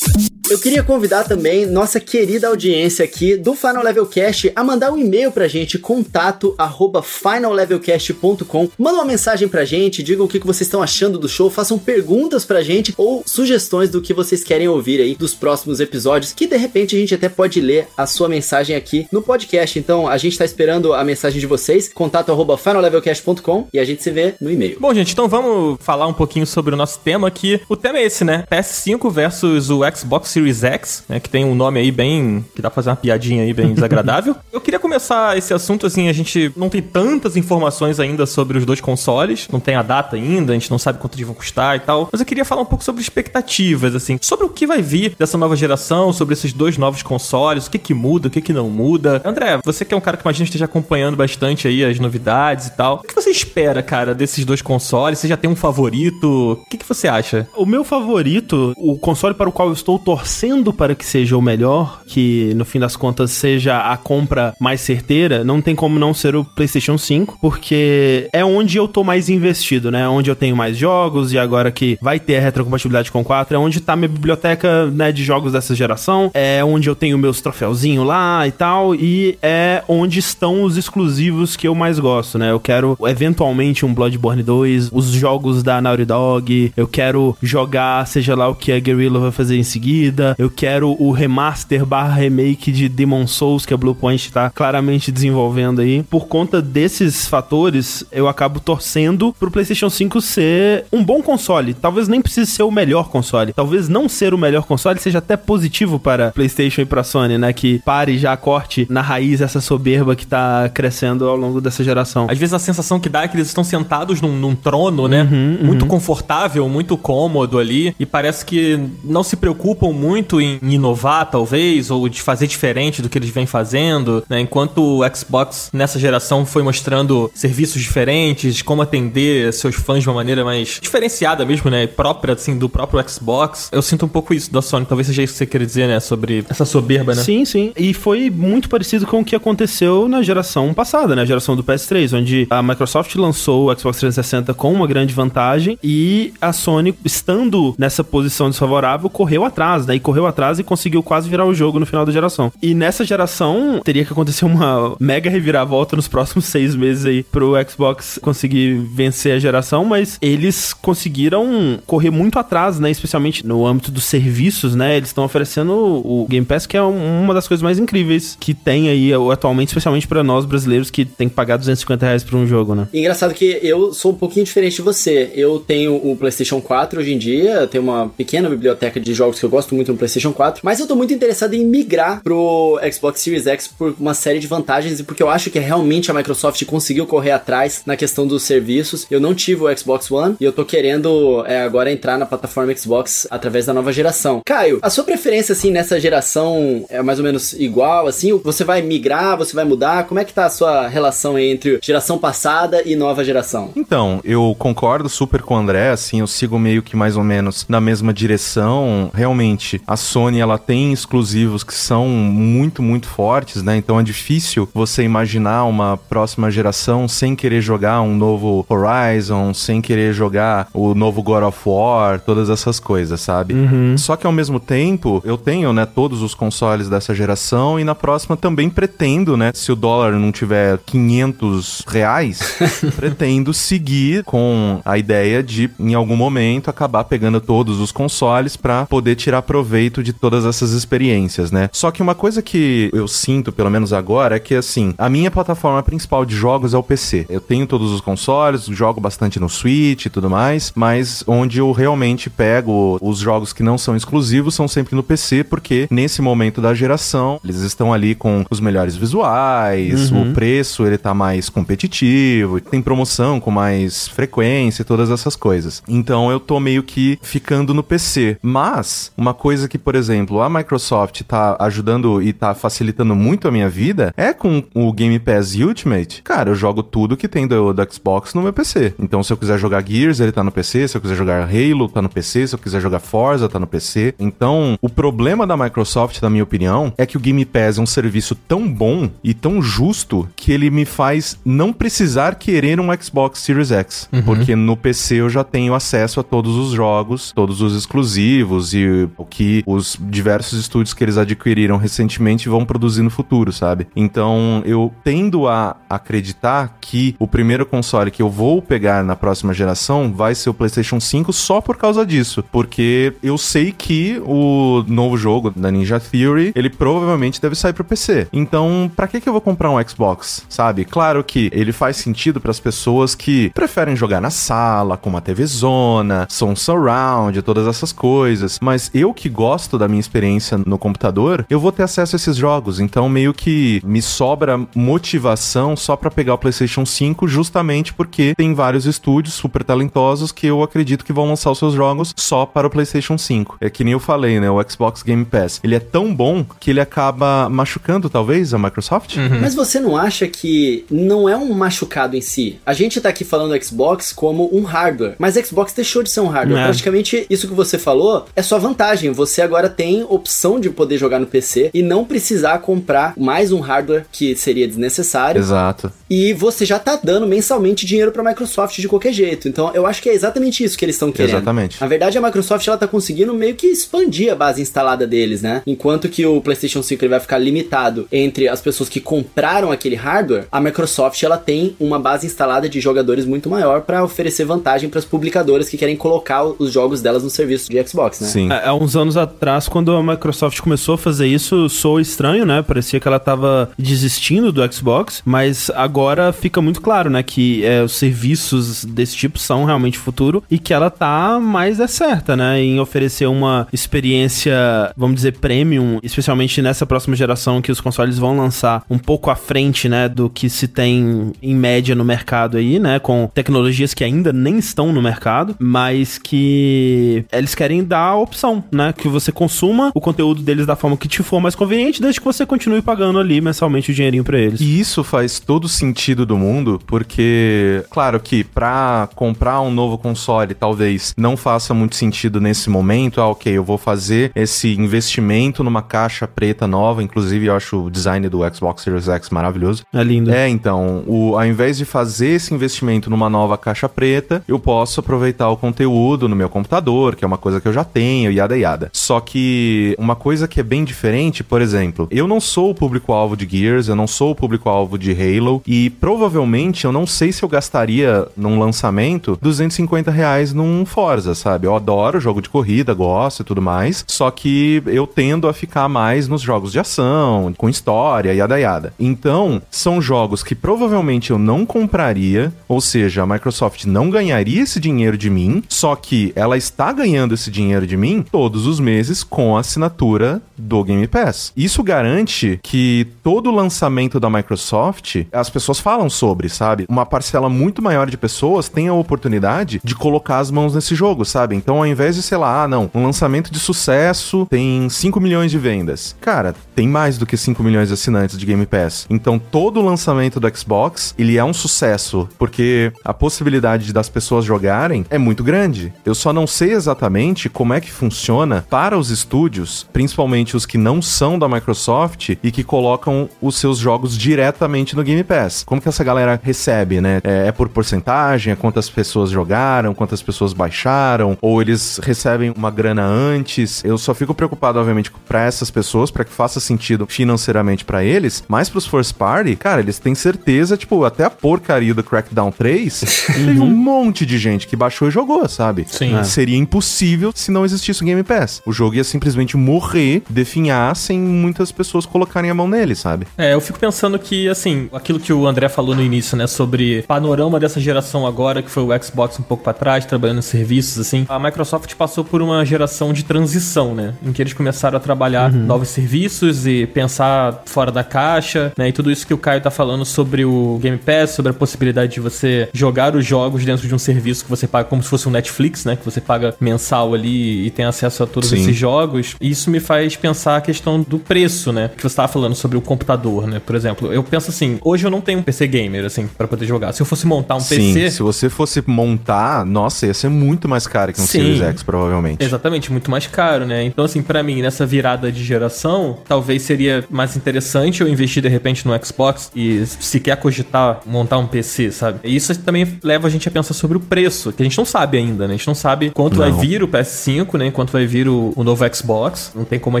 Eu queria convidar também nossa querida audiência aqui do Final Level Cast a mandar um e-mail pra gente, contato arroba finallevelcast.com. Manda uma mensagem pra gente, digam o que vocês estão achando do show, façam perguntas pra gente ou sugestões do que vocês querem ouvir aí dos próximos episódios, que de repente a gente até pode ler a sua mensagem aqui no podcast. Então a gente tá esperando a mensagem de vocês, contato arroba finallevelcast.com e a gente se vê no e-mail. Bom, gente, então vamos falar um pouquinho sobre o nosso tema aqui. O tema é esse, né? PS5 versus o Xbox Series X, né? Que tem um nome aí bem. que dá pra fazer uma piadinha aí bem desagradável. Eu queria começar esse assunto assim, a gente não tem tantas informações ainda sobre os dois consoles, não tem a data ainda, a gente não sabe quanto eles vão custar e tal. Mas eu queria falar um pouco sobre expectativas, assim, sobre o que vai vir dessa nova geração, sobre esses dois novos consoles, o que que muda, o que que não muda. André, você que é um cara que imagina esteja acompanhando bastante aí as novidades e tal. O que você espera, cara, desses dois consoles? Você já tem um favorito? O que que você acha? O meu favorito, o console para o qual eu estou torcendo para que seja o melhor, que no fim das contas seja a compra mais certeira, não tem como não ser o PlayStation 5, porque é onde eu tô mais investido, né? Onde eu tenho mais jogos e agora que vai ter a retrocompatibilidade com 4, é onde tá minha biblioteca, né, de jogos dessa geração, é onde eu tenho meus troféuzinhos lá e tal, e é onde estão os exclusivos que eu mais gosto, né? Eu quero eventualmente um Bloodborne 2, os jogos da Naughty Dog, eu quero jogar, seja lá o que a Guerrilla vai fazer em seguida, eu quero o remaster barra remake de Demon Souls que a Bluepoint tá claramente desenvolvendo aí. Por conta desses fatores, eu acabo torcendo pro PlayStation 5 ser um bom console. Talvez nem precise ser o melhor console. Talvez não ser o melhor console seja até positivo para PlayStation e para Sony, né? Que pare já corte na raiz essa soberba que tá crescendo ao longo dessa geração. Às vezes a sensação que dá é que eles estão sentados num, num trono, né? Uhum, muito confortável, muito cômodo ali. E parece que não se preocupam muito em inovar, talvez, ou de fazer diferente do que eles vêm fazendo, né? Enquanto o Xbox nessa geração foi mostrando serviços diferentes, como atender seus fãs de uma maneira mais diferenciada mesmo, né? Própria, assim, do próprio Xbox. Eu sinto um pouco isso da Sony. Talvez seja isso que você quer dizer, né? Sobre essa soberba, né? Sim, sim. E foi muito parecido com o que aconteceu na geração passada, né? A geração do PS3, onde a Microsoft lançou o Xbox 360 com uma grande vantagem e a Sony, estando nessa posição desfavorável, correu atrás, né? E correu atrás e conseguiu quase virar o jogo no final da geração. E nessa geração, teria que acontecer uma mega reviravolta nos próximos seis meses aí pro Xbox conseguir vencer a geração, mas eles conseguiram correr muito atrás, né? Especialmente no âmbito dos serviços, né? Eles estão oferecendo o Game Pass, que é um- uma das coisas mais incríveis que tem aí atualmente, especialmente para nós brasileiros que tem que pagar 250 reais por um jogo, né? Engraçado que eu sou um pouquinho diferente de você. Eu tenho o PlayStation 4 hoje em dia, tenho uma pequena biblioteca de jogos que eu gosto muito no PlayStation 4, mas eu tô muito interessado em migrar pro Xbox Series X por uma série de vantagens e porque eu acho que realmente a Microsoft conseguiu correr atrás na questão dos serviços. Eu não tive o Xbox One e eu tô querendo é, agora entrar na plataforma Xbox através da nova geração. Caio, a sua preferência assim nessa geração é mais ou menos igual assim? Você vai migrar, você vai mudar? Como é que tá a sua relação entre geração passada e nova geração? Então, eu concordo super com o André, assim, eu sigo meio que mais ou menos na mesma direção. Realmente, a Sony, ela tem exclusivos que são muito, muito fortes, né? Então é difícil você imaginar uma próxima geração sem querer jogar um novo Horizon, sem querer jogar o novo God of War, todas essas coisas, sabe? Só que ao mesmo tempo, eu tenho, né, todos os consoles dessa geração e na próxima também pretendo, né, se o dólar não tiver 500 reais, pretendo seguir com a ideia de, em algum momento, acabar pegando todos os consoles pra poder tirar proveito de todas essas experiências, né? Só que uma coisa que eu sinto, pelo menos agora, é que, assim, a minha plataforma principal de jogos é o PC. Eu tenho todos os consoles, jogo bastante no Switch e tudo mais, mas onde eu realmente pego os jogos que não são exclusivos são sempre no PC, porque nesse momento da geração, eles estão ali com os melhores visuais, o preço ele tá mais competitivo, tem promoção com mais frequência e todas essas coisas. Então eu tô meio que ficando no PC. Mas, uma coisa que, por exemplo, a Microsoft tá ajudando e tá facilitando muito a minha vida é com o Game Pass Ultimate. Cara, eu jogo tudo que tem do, do Xbox no meu PC. Então, se eu quiser jogar Gears, ele tá no PC. Se eu quiser jogar Halo, tá no PC. Se eu quiser jogar Forza, tá no PC. Então, o problema da Microsoft, na minha opinião, é que o Game Pass é um serviço tão bom e tão justo que ele me faz não precisar querer um Xbox Series X, Uhum. porque no PC eu já tenho acesso a todos os jogos, todos os exclusivos e o que os diversos estúdios que eles adquiriram recentemente vão produzir no futuro, sabe? Então eu tendo a acreditar que o primeiro console que eu vou pegar na próxima geração vai ser o PlayStation 5 só por causa disso, porque eu sei que o novo jogo da Ninja Theory, ele provavelmente deve sair pro PC. Então, pra que que eu vou comprar um Xbox, sabe? Claro que ele faz sentido para as pessoas que preferem jogar na sala, com uma TV zona, som surround, todas essas coisas, mas eu que gosto da minha experiência no computador, eu vou ter acesso a esses jogos, então meio que me sobra motivação só pra pegar o PlayStation 5 justamente porque tem vários estúdios super talentosos que eu acredito que vão lançar os seus jogos só para o PlayStation 5. É que nem eu falei, né? O Xbox Game Pass. Ele é tão bom que ele acaba machucando, talvez, a Microsoft. Mas você não acha que não é um machucado em si? A gente tá aqui falando do Xbox como um hardware, mas Xbox deixou de ser um hardware. É. Praticamente isso que você falou é sua vantagem. Você agora tem opção de poder jogar no PC e não precisar comprar mais um hardware que seria desnecessário. Exato. E você já tá dando mensalmente dinheiro pra Microsoft de qualquer jeito. Então eu acho que é exatamente isso que eles estão querendo. Exatamente. Na verdade, a Microsoft ela tá conseguindo meio que expandir a base instalada deles, né? Enquanto que o PlayStation 5 ele vai ficar limitado entre as pessoas que compraram aquele hardware, a Microsoft ela tem uma base instalada de jogadores muito maior pra oferecer vantagem pras publicadoras que querem colocar os jogos delas no serviço de Xbox, né? Sim. Há há uns anos atrás, quando a Microsoft começou a fazer isso, soou estranho, né? Parecia que ela tava desistindo do Xbox, mas agora fica muito claro, né? Que é, os serviços desse tipo são realmente futuro e que ela tá mais é certa, né? Em oferecer uma experiência, vamos dizer, premium, especialmente nessa próxima geração que os consoles vão lançar um pouco à frente, né? Do que se tem em média no mercado aí, né? Com tecnologias que ainda nem estão no mercado, mas que eles querem dar a opção, né? Que você consuma o conteúdo deles da forma que te for mais conveniente, desde que você continue pagando ali mensalmente o dinheirinho pra eles. E isso faz todo sentido do mundo, porque, claro que pra comprar um novo console talvez não faça muito sentido nesse momento. Ah, ok, eu vou fazer esse investimento numa caixa preta nova. Inclusive, eu acho o design do Xbox Series X maravilhoso. É lindo. É, então, o, ao invés de fazer esse investimento numa nova caixa preta, eu posso aproveitar o conteúdo no meu computador, que é uma coisa que eu já tenho, yada yada. Só que uma coisa que é bem diferente, por exemplo, eu não sou o público-alvo de Gears, eu não sou o público-alvo de Halo, e provavelmente eu não sei se eu gastaria num lançamento 250 reais num Forza, sabe? Eu adoro jogo de corrida, gosto e tudo mais, só que eu tendo a ficar mais nos jogos de ação, com história, yada yada. Então, são jogos que provavelmente eu não compraria, ou seja, a Microsoft não ganharia esse dinheiro de mim, só que ela está ganhando esse dinheiro de mim todos os meses com a assinatura do Game Pass. Isso garante que todo lançamento da Microsoft, as pessoas falam sobre, sabe? Uma parcela muito maior de pessoas tem a oportunidade de colocar as mãos nesse jogo, sabe? Então, ao invés de, sei lá, ah, não, um lançamento de sucesso tem 5 milhões de vendas. Cara, tem mais do que 5 milhões de assinantes de Game Pass. Então, todo lançamento do Xbox, ele é um sucesso, porque a possibilidade das pessoas jogarem é muito grande. Eu só não sei exatamente como é que funciona para os estúdios, principalmente os que não são da Microsoft e que colocam os seus jogos diretamente no Game Pass. Como que essa galera recebe, né? É, é por porcentagem, é quantas pessoas jogaram, quantas pessoas baixaram, ou eles recebem uma grana antes. Eu só fico preocupado, obviamente, para essas pessoas, para que faça sentido financeiramente para eles, mas pros first party, cara, eles têm certeza, tipo, até a porcaria do Crackdown 3, teve um monte de gente que baixou e jogou, sabe? Sim. É. Seria impossível se não existisse o Game Pass. O jogo ia simplesmente morrer, definhar, sem muitas pessoas colocarem a mão nele, sabe? É, eu fico pensando que, assim, aquilo que o André falou no início, né, sobre panorama dessa geração agora, que foi o Xbox um pouco pra trás, trabalhando em serviços, assim, a Microsoft passou por uma geração de transição, né, em que eles começaram a trabalhar novos serviços e pensar fora da caixa, né, e tudo isso que o Caio tá falando sobre o Game Pass, sobre a possibilidade de você jogar os jogos dentro de um serviço que você paga como se fosse um Netflix, né, que você paga mensal ali e tem acesso a todos Sim. esses jogos. Isso me faz pensar a questão do preço, né, que você tava falando sobre o computador, né, por exemplo. Eu penso assim, hoje eu não tenho um PC gamer, assim, pra poder jogar. Se eu fosse montar um Sim, PC... se você fosse montar, nossa, ia ser muito mais caro que um Sim. Series X, provavelmente. Exatamente, muito mais caro, né? Então, assim, pra mim, nessa virada de geração, talvez seria mais interessante eu investir de repente no Xbox e se quer cogitar montar montar um PC, sabe? E isso também leva a gente a pensar sobre o preço, que a gente não sabe ainda, né? A gente não sabe quanto Não. vai vir o PS5, né? Quanto vai vir o, novo Xbox. Não tem como a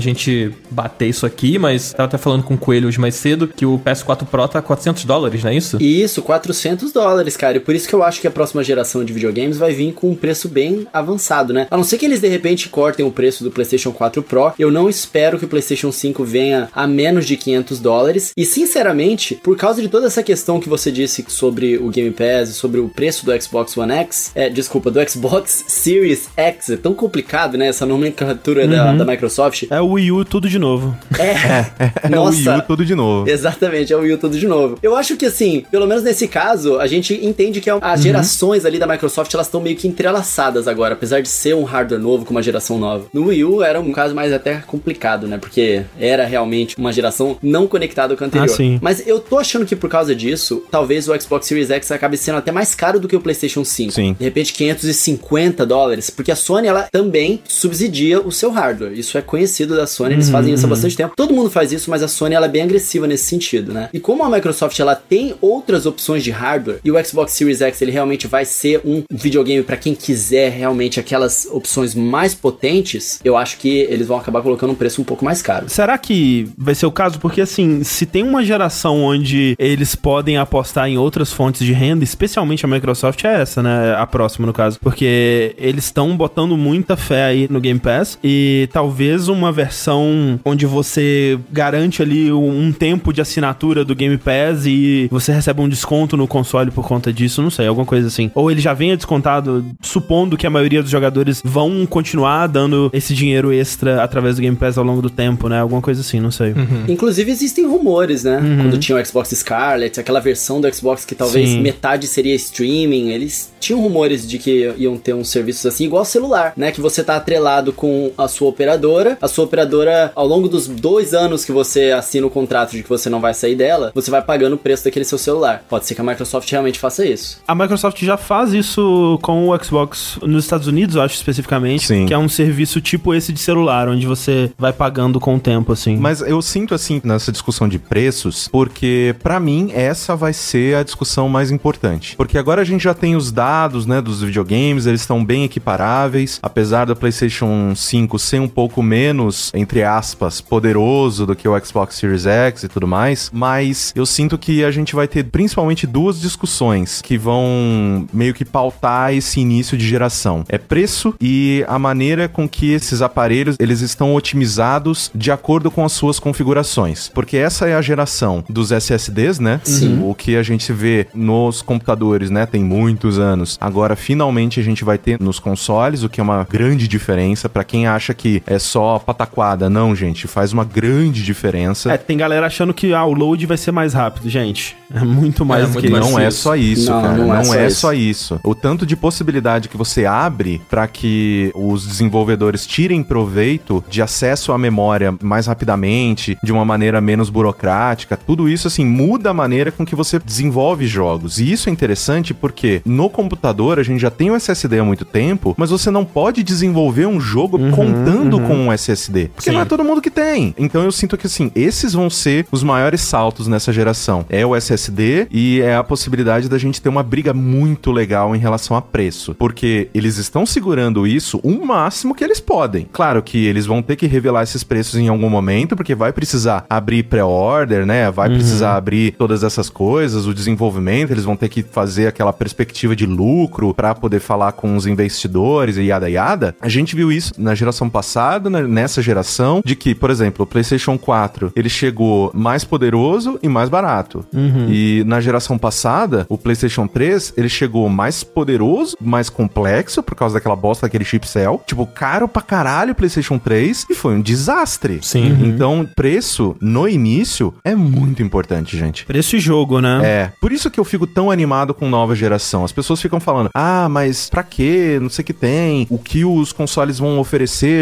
gente bater isso aqui, mas tava até falando com o Coelho hoje mais cedo que o PS4 Pro tá 400 dólares, não é isso? Isso, 400 dólares, cara. E por isso que eu acho que a próxima geração de videogames vai vir com um preço bem avançado, né? A não ser que eles de repente cortem o preço do PlayStation 4 Pro, eu não espero que o PlayStation 5 venha a menos de 500 dólares. E sinceramente, por causa de toda essa questão que você disse sobre o Game Pass sobre o preço do Xbox One X, é, desculpa, do Xbox Series X, é tão complicado, né? Essa nomenclatura da, da Microsoft. É o Wii U tudo de novo. É, É o Wii U tudo de novo. Exatamente, é o Wii U tudo de novo. Eu acho que assim, pelo menos nesse caso, a gente entende que as gerações ali da Microsoft, elas estão meio que entrelaçadas agora, apesar de ser um hardware novo com uma geração nova. No Wii U era um caso mais até complicado, né? Porque era realmente uma geração não conectada com a anterior. Ah, sim. Mas eu tô achando que por causa disso, talvez o Xbox Series X acabe sendo até mais caro do que o PlayStation 5. Sim. De repente 550 dólares, porque a Sony ela também subsidia o seu hardware. Isso é conhecido da Sony, eles fazem isso há bastante tempo. Todo mundo faz isso, mas a Sony ela é bem agressiva nesse sentido, né? E como a Microsoft ela tem outras opções de hardware e o Xbox Series X ele realmente vai ser um videogame para quem quiser realmente aquelas opções mais potentes, eu acho que eles vão acabar colocando um preço um pouco mais caro. Será que vai ser o caso? Porque, assim, se tem uma geração onde eles podem apostar em outras fontes de renda, especialmente a Microsoft, é essa, né? A próxima, no caso. Porque eles estão botando muita fé aí no Game Pass e talvez uma versão onde você garante ali um tempo de assinatura do Game Pass e você recebe um desconto no console por conta disso, não sei, alguma coisa assim. Ou ele já venha descontado, supondo que a maioria dos jogadores vão continuar dando esse dinheiro extra através do Game Pass ao longo do tempo, né? Alguma coisa assim, não sei. Inclusive existem rumores, né? Quando tinha o Xbox Scarlet, aquela versão do Xbox que talvez Sim. metade seria streaming, eles tinham rumores de que iam ter uns serviços assim, igual celular, né? Que você tá atrelado com a sua operadora, a sua operadora, ao longo dos dois anos que você assina o contrato de que você não vai sair dela, você vai pagando o preço daquele seu celular. Pode ser que a Microsoft realmente faça isso. A Microsoft já faz isso com o Xbox nos Estados Unidos, eu acho especificamente, Sim. que é um serviço tipo esse de celular, onde você vai pagando com o tempo, assim. Mas eu sinto assim nessa discussão de preços, porque pra mim essa vai ser a discussão mais importante. Porque agora a gente já tem os dados, né, dos videogames, eles estão bem equiparáveis, apesar do PlayStation 5 ser um pouco menos, entre aspas, poderoso do que o Xbox Series X e tudo mais, mas eu sinto que a gente vai ter principalmente duas discussões que vão meio que pautar esse início de geração. É preço e a maneira com que esses aparelhos eles estão otimizados de acordo com as suas configurações. Porque essa é a geração dos SSDs, né? Sim. O que a gente vê nos computadores, né? Tem muitos anos. Agora, finalmente, a gente vai ter nos consoles, o que é uma grande diferença. Pra quem acha que é só pataquada, não, gente. Faz uma grande diferença. É, tem galera achando que ah, o load vai ser mais rápido, gente. É muito mais É, do muito que mais isso. Não é só isso, Não, cara. não Não, é só é isso. só isso. O tanto de possibilidade que você abre pra que os desenvolvedores tirem proveito de acesso à memória mais rapidamente, de uma maneira menos burocrática, tudo isso assim muda a maneira com que você desenvolve jogos. E isso é interessante porque no computador a gente já tem o SSD há muito tempo, mas você não pode desenvolver um jogo contando com um SSD, porque Sim. não é todo mundo que tem. Então eu sinto que assim, esses vão ser os maiores saltos nessa geração. É o SSD e é a possibilidade da gente ter uma briga muito legal em relação a preço, porque eles estão segurando isso o máximo que eles podem. Claro que eles vão ter que revelar esses preços em algum momento, porque vai precisar abrir pré-order, né? Vai precisar abrir todas essas coisas, o desenvolvimento, eles vão ter que fazer aquela perspectiva de lucro para poder falar com os investidores e yada yada. A gente viu isso na geração passada, né, nessa geração, de que, por exemplo, o PlayStation 4, ele chegou mais poderoso e mais barato. E na geração passada, o PlayStation 3, ele chegou mais poderoso, mais complexo por causa daquela bosta daquele chip Cell, tipo caro pra caralho o PlayStation 3 e foi um desastre. Sim. Então, preço no início é muito importante, gente. Preço e jogo, né? É, por isso que eu fico tão animado com nova geração. As pessoas ficam falando, ah, mas pra quê? Não sei o que tem. O que os consoles vão oferecer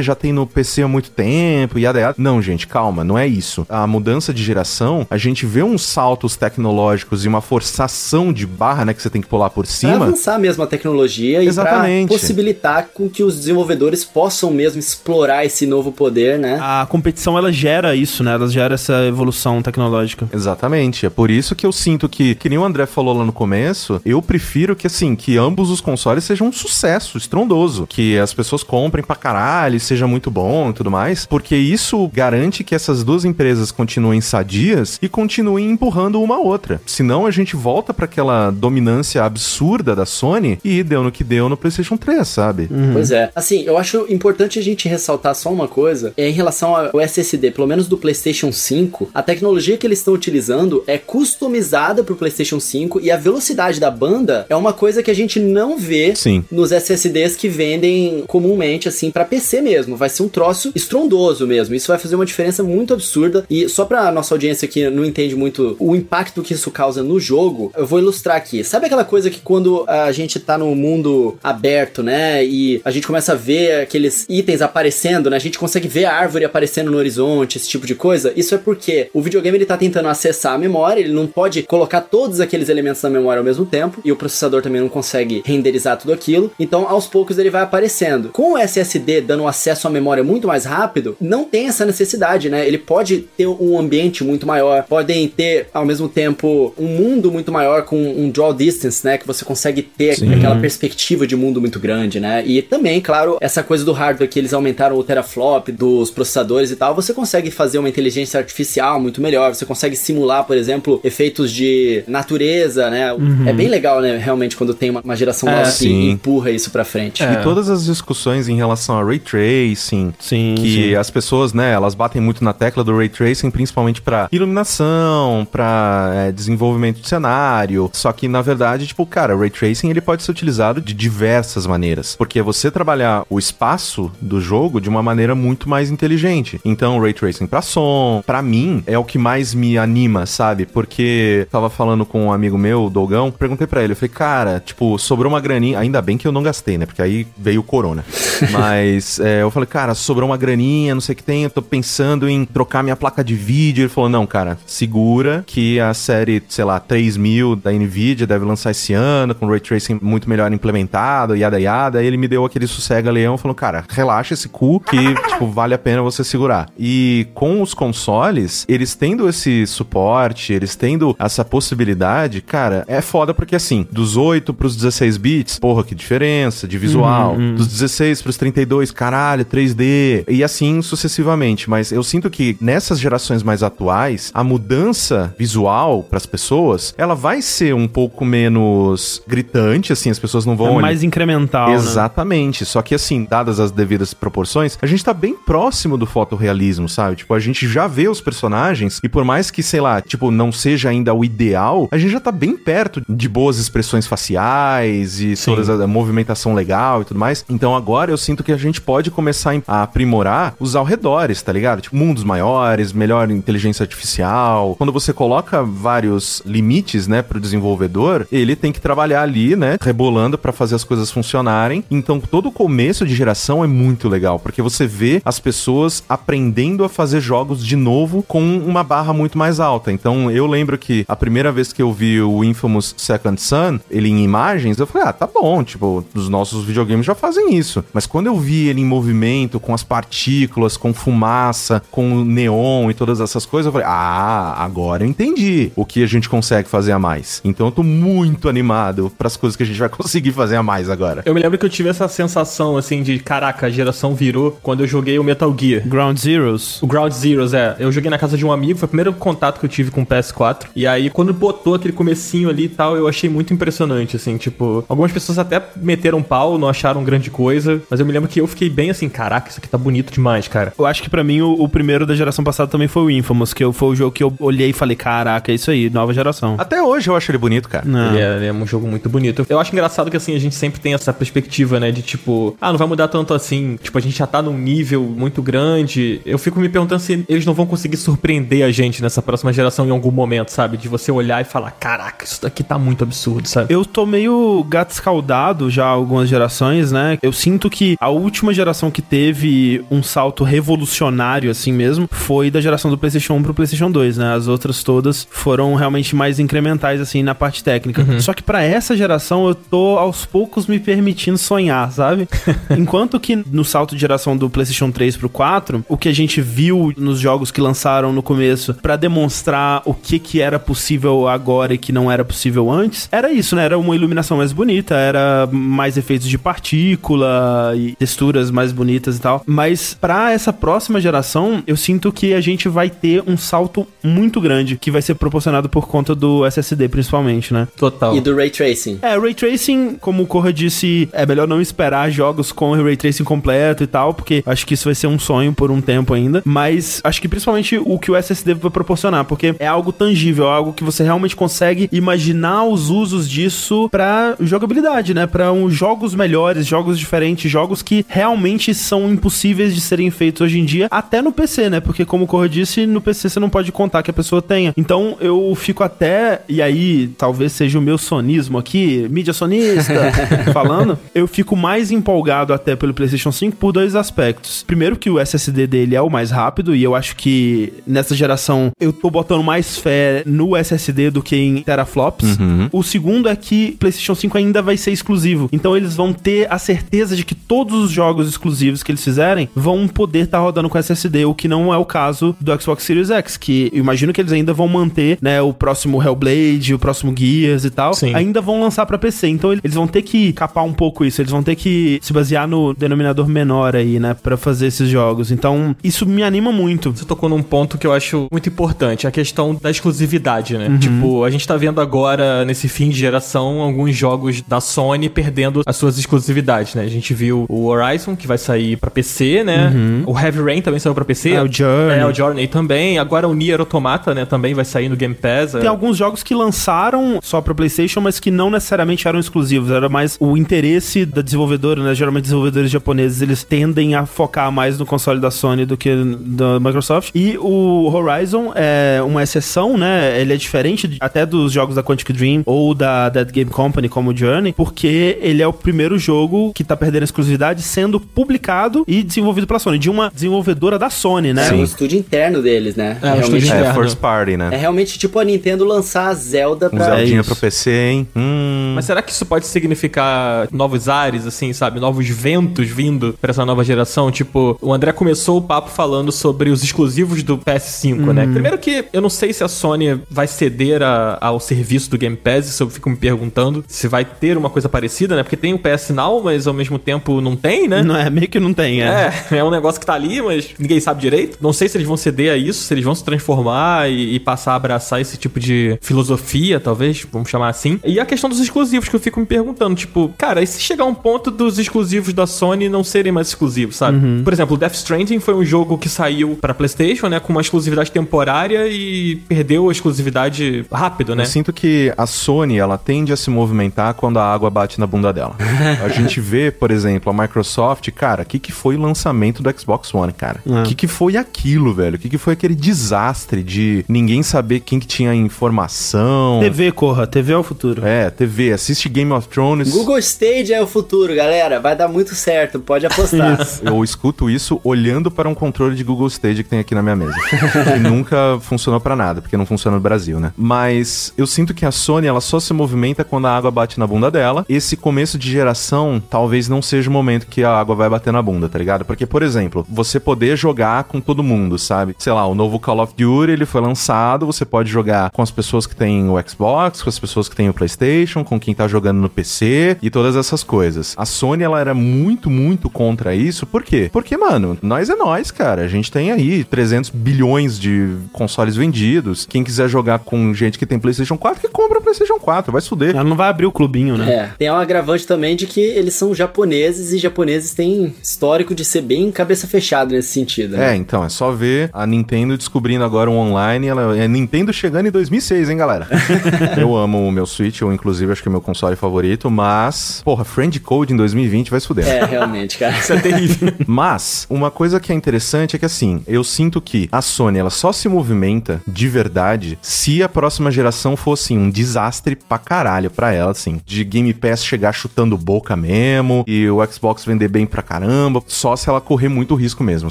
já tem no PC há muito tempo, yada yada. Não, gente, calma, não é isso. A mudança de geração, a gente vê uns saltos tecnológicos e uma forçação de barra, né, que você tem que pular por Pra cima. avançar mesmo a tecnologia e Exatamente. pra possibilitar com que os desenvolvedores possam mesmo explorar esse novo poder, né? A competição, ela gera isso, né? Ela gera essa evolução tecnológica. Exatamente. É por isso que eu sinto que que nem o André falou lá no começo, eu prefiro que, assim, que ambos os consoles sejam um sucesso estrondoso. Que as pessoas comprem pra caralho, seja muito bom e tudo mais. Porque isso garante que essas duas empresas continuem sadias e continuem empurrando uma a outra. Senão a gente volta para aquela dominância absurda da Sony e deu no que deu no PlayStation 3, sabe? Uhum. Pois é. Assim, eu acho importante a gente ressaltar só uma coisa é em relação ao SSD, pelo menos do PlayStation 5, a tecnologia que eles estão utilizando é customizada pro PlayStation 5 e a velocidade da banda é uma coisa que a gente não vê Sim. nos SSDs que vendem comumente assim para PC mesmo. Vai ser um troço estrondoso mesmo. Isso vai fazer uma diferença muito absurda e só pra nossa audiência que não entende muito o impacto que isso causa no jogo, eu vou ilustrar aqui. Sabe aquela coisa que quando a gente tá no mundo aberto, né, e a gente começa a ver aqueles itens aparecendo, né, a gente consegue ver a árvore aparecendo no horizonte, esse tipo de coisa? Isso é porque o videogame ele tá tentando acessar a memória, ele não pode colocar todos aqueles elementos na memória ao mesmo tempo, e o processador também não consegue renderizar tudo aquilo, então aos poucos ele vai aparecendo. Com o SSD dando acesso à memória muito mais rápido, não tem essa necessidade, né? Ele pode ter um ambiente muito maior, podem ter ao mesmo tempo um mundo muito maior com um draw distance, né? Que você consegue ter Sim. aquela perspectiva de mundo muito grande, né? E também, claro, essa coisa do hardware que eles aumentaram o teraflop dos processadores e tal, você consegue fazer uma inteligência artificial muito melhor, você consegue simular, por exemplo, efeitos de natureza, né? É bem legal, né? Realmente, quando tem uma, uma geração nova que empurra isso pra frente. É. E todas as discussões em relação a ray tracing, Sim, que sim. as pessoas, né, elas batem muito na tecla do ray tracing, principalmente pra iluminação, pra é, desenvolvimento de cenário. Só que na verdade, tipo, cara, o ray tracing ele pode ser utilizado de diversas maneiras, porque você trabalhar o espaço do jogo de uma maneira muito mais inteligente. Então, ray tracing pra som, pra mim é o que mais me anima, sabe? Porque tava falando com um amigo meu, Dogão, perguntei pra ele, eu falei, cara, tipo, sobrou uma graninha, ainda bem que eu não gastei, né? Porque aí veio o corona. Mas é, eu falei, cara, sobrou uma graninha, não sei o que tem, eu tô pensando em trocar minha placa de vídeo. Ele falou, não, cara, segura que a série, sei lá, 3000 da Nvidia deve lançar esse ano, com Ray Tracing muito melhor implementado, yada yada. Aí ele me deu aquele sossega-leão, falou, cara, relaxa esse cu que, tipo, vale a pena você segurar. E com os consoles, eles tendo esse suporte, eles tendo essa possibilidade, cara, é foda porque assim, dos 8 pros 16 bits, porra, que diferença de visual. Dos 16 pros 32, caralho, 3D. E assim sucessivamente. Mas eu sinto que nessas gerações mais atuais, a mudança visual pras pessoas, ela vai ser um pouco menos gritante, assim, as pessoas não vão É olhar- mais incremental, né? Exatamente. Só que assim, dadas as devidas proporções, a gente tá bem próximo do fotorrealismo, sabe? Tipo, a gente já vê os personagens e por mais que, sei lá, tipo, não seja ainda o ideal, a gente já tá bem perto de boas expressões faciais e Sim. toda a movimentação legal e tudo mais. Então agora eu sinto que a gente pode começar a aprimorar os arredores, tá ligado? Tipo, mundos maiores, melhor inteligência artificial. Quando você coloca vários limites, né, pro desenvolvedor, ele tem que trabalhar ali, né, rebolando pra fazer as coisas funcionarem. Então, todo o começo de geração é muito legal, porque você vê as pessoas aprendendo a fazer jogos de novo com uma barra muito mais alta. Então, eu lembro que a primeira vez que eu vi o Infamous Second Son, ele em imagens, eu falei, ah, tá bom, tipo, os nossos videogames já fazem isso. Mas quando eu vi ele em movimento, com as partículas, com fumaça, com neon e todas essas coisas, eu falei, ah, agora eu entendi o que a gente consegue fazer a mais. Então eu tô muito animado pras coisas que a gente vai conseguir fazer a mais agora. Eu me lembro que eu tive essa sensação, assim, de caraca, a geração virou quando eu joguei o Metal Gear. Ground Zeroes. O Ground Zeroes, é. Eu joguei na casa de um amigo, foi o primeiro contato que eu tive com o PS4. E aí, quando botou aquele comecinho ali e tal, eu achei muito impressionante, assim, tipo... Algumas pessoas até meteram pau, não acharam grande coisa. Mas eu me lembro que eu fiquei bem assim, caraca, isso aqui tá bonito demais, cara. Eu acho que pra mim o, o primeiro da geração passada também foi o Infamous, que eu, foi o jogo que eu olhei e falei, caraca, é isso aí, nova geração. Até hoje eu acho ele bonito, cara. Não. Ele é, ele é um jogo muito bonito. Eu acho engraçado que assim, a gente sempre tem essa perspectiva, né? De tipo, ah, não vai mudar tanto assim. Tipo, a gente já tá num nível muito grande. Eu fico me perguntando se eles não vão conseguir surpreender a gente nessa próxima geração em algum momento, sabe? De você olhar e falar, caraca, isso daqui tá muito absurdo, sabe? Eu tô meio gato escaldado já há algumas gerações, né? Eu sinto que a última geração que teve um salto revolucionário, assim mesmo, foi da geração do PlayStation 1 pro PlayStation 2, né? As outras todas foram realmente mais incrementais, assim, na parte técnica. Só que pra essa geração eu tô aos poucos me permitindo sonhar, sabe? Enquanto que no salto de geração do PlayStation 3 pro 4, o que a gente viu nos jogos que lançaram no começo pra demonstrar o que que era possível agora e que não era possível antes, era isso, né? Era uma iluminação mais bonita, era mais efeitos de partícula e texturas mais bonitas e tal. Mas para essa próxima geração, eu sinto que a gente vai ter um salto muito grande que vai ser proporcionado por conta do SSD, principalmente, né? Total. E do Ray Tracing. É, Ray Tracing, como o Corra disse, é melhor não esperar jogos com Ray Tracing completo e tal, porque acho que isso vai ser um sonho por um tempo ainda. Mas acho que principalmente o que o SSD vai proporcionar, porque é algo tangível, algo que você realmente consegue imaginar os usos disso pra jogabilidade, né? Pra uns jogos melhores, jogos diferentes, jogos que realmente são impossíveis de serem feitos hoje em dia, até no PC, né? Porque como o Corra disse, no PC você não pode contar que a pessoa tenha. Então eu fico até, e aí talvez seja o meu sonismo aqui, mídia sonista, falando, eu fico mais empolgado até pelo PlayStation 5 por dois aspectos. Primeiro que o SSD dele é o mais rápido e eu acho que nessa geração eu tô botando mais fé no SSD do que em teraflops. O segundo é que PlayStation 5 ainda vai ser exclusivo. Então eles vão ter a certeza de que todos os jogos exclusivos que eles fizerem vão poder estar rodando com SSD, o que não é o caso do Xbox Series X, que eu imagino que eles ainda vão manter, né, o próximo Hellblade, o próximo Gears e tal, Sim. ainda vão lançar pra PC. Então eles vão ter que capar um pouco isso, eles vão ter que se basear no denominador menor aí, né, Pra fazer esses jogos. Então isso me anima muito. Você tocou num ponto que eu acho muito importante, a questão da exclusividade, né? Tipo, a gente tá vendo agora, nesse fim de geração, alguns jogos da Sony perdendo as suas exclusividades, né? A gente viu o Horizon, que vai sair pra PC, né? O Heavy Rain também saiu pra PC. É, o Journey. É, o Journey também. Agora o Nier Automata, né? Também vai sair no Game Pass. Tem alguns jogos que lançaram só pra PlayStation, mas que não necessariamente eram exclusivos. Era mais o interesse da desenvolvedora, né? Geralmente desenvolvedores japoneses, eles tendem a focar mais no console da Sony do que da Microsoft. E o Horizon é uma exceção, né? Ele é diferente até dos jogos da Quantic Dream ou da Dead Game Company, como o Journey, porque ele é o primeiro jogo que tá perdendo a exclusividade sendo publicado e desenvolvido pela Sony, de uma desenvolvedora da Sony, né? É o estúdio interno deles, né? É, estúdio É, Inverno. first party, né? é realmente tipo a Nintendo lançar a Zelda Um pra. Zeldinha isso. pro PC, hein? Hum. Mas será que isso pode significar novos ares, assim, sabe? Novos ventos vindo pra essa nova geração? Tipo, o André começou o papo falando sobre os exclusivos do PS5, né? Primeiro que eu não sei se a Sony vai ceder a- ao serviço do Game Pass, isso eu fico me perguntando se vai ter uma coisa parecida, né? Porque tem o PS Now, mas ao mesmo tempo não tem, né? Não é, meio que não tem, é. É, é um negócio que tá ali, mas ninguém sabe direito. Não sei se eles vão ceder a isso, se eles vão se transformar e, e passar a abraçar esse tipo de filosofia, talvez, vamos chamar assim. E a questão dos exclusivos, que eu fico me perguntando, tipo, cara, e se chegar um ponto dos exclusivos da Sony não serem mais exclusivos, sabe? Por exemplo, Death Stranding foi um jogo que saiu pra PlayStation, né, com uma exclusividade temporária e perdeu a exclusividade rápido, né? Eu sinto que a Sony, ela tende a se movimentar quando a água bate na bunda dela. a gente vê, por exemplo, a Microsoft, cara, o que, que foi o lançamento do Xbox One, cara? O É. que, que foi aquilo, velho? O que, que foi aquele desastre de ninguém saber quem que tinha informação? TV, corra, TV é o futuro. É, TV, assiste Game of Thrones. Google Stage é o futuro, galera. Vai dar muito certo, pode apostar. Eu escuto isso olhando para um controle de Google Stage que tem aqui na minha mesa. que nunca funcionou pra nada, porque não funciona no Brasil, né? Mas eu sinto que a Sony, ela só se movimenta quando a água bate na bunda dela. Esse começo de geração talvez não seja o momento que a água vai bater na bunda, tá ligado? Porque, por exemplo, você poder jogar com todo mundo, sabe? Sei lá, o novo Call of Duty, ele foi lançado, você pode jogar com as pessoas que têm o Xbox, com as pessoas que têm o PlayStation, com quem tá jogando no PC e todas essas coisas. A Sony, ela era muito, muito contra isso. Por quê? Porque, mano, nós é nós, cara. A gente tem aí 300 bilhões de consoles vendidos. Quem quiser jogar com gente que tem PlayStation 4, que compra PlayStation 4, vai se fuder. Ela não vai abrir o clubinho, né? É, tem um agravante também de que eles são japoneses e japoneses têm histórico de ser bem cabeça fechada nesse sentido. né? É, então, é só ver a Nintendo descobrindo agora um online. Ela, é Nintendo chegando em 2006, hein, galera? eu amo o meu Switch, eu inclusive acho que é meu console favorito, mas, porra, Friend Code em 2020 vai se fuder. É, realmente, cara. Isso é terrível. Mas, uma coisa que é interessante é que, assim, eu sinto que a Sony, ela só se movimenta de verdade se a próxima geração for, assim, um desastre pra caralho pra ela, assim. De Game Pass chegar chutando boca mesmo e o Xbox vender bem pra caramba, só se ela correr muito risco mesmo,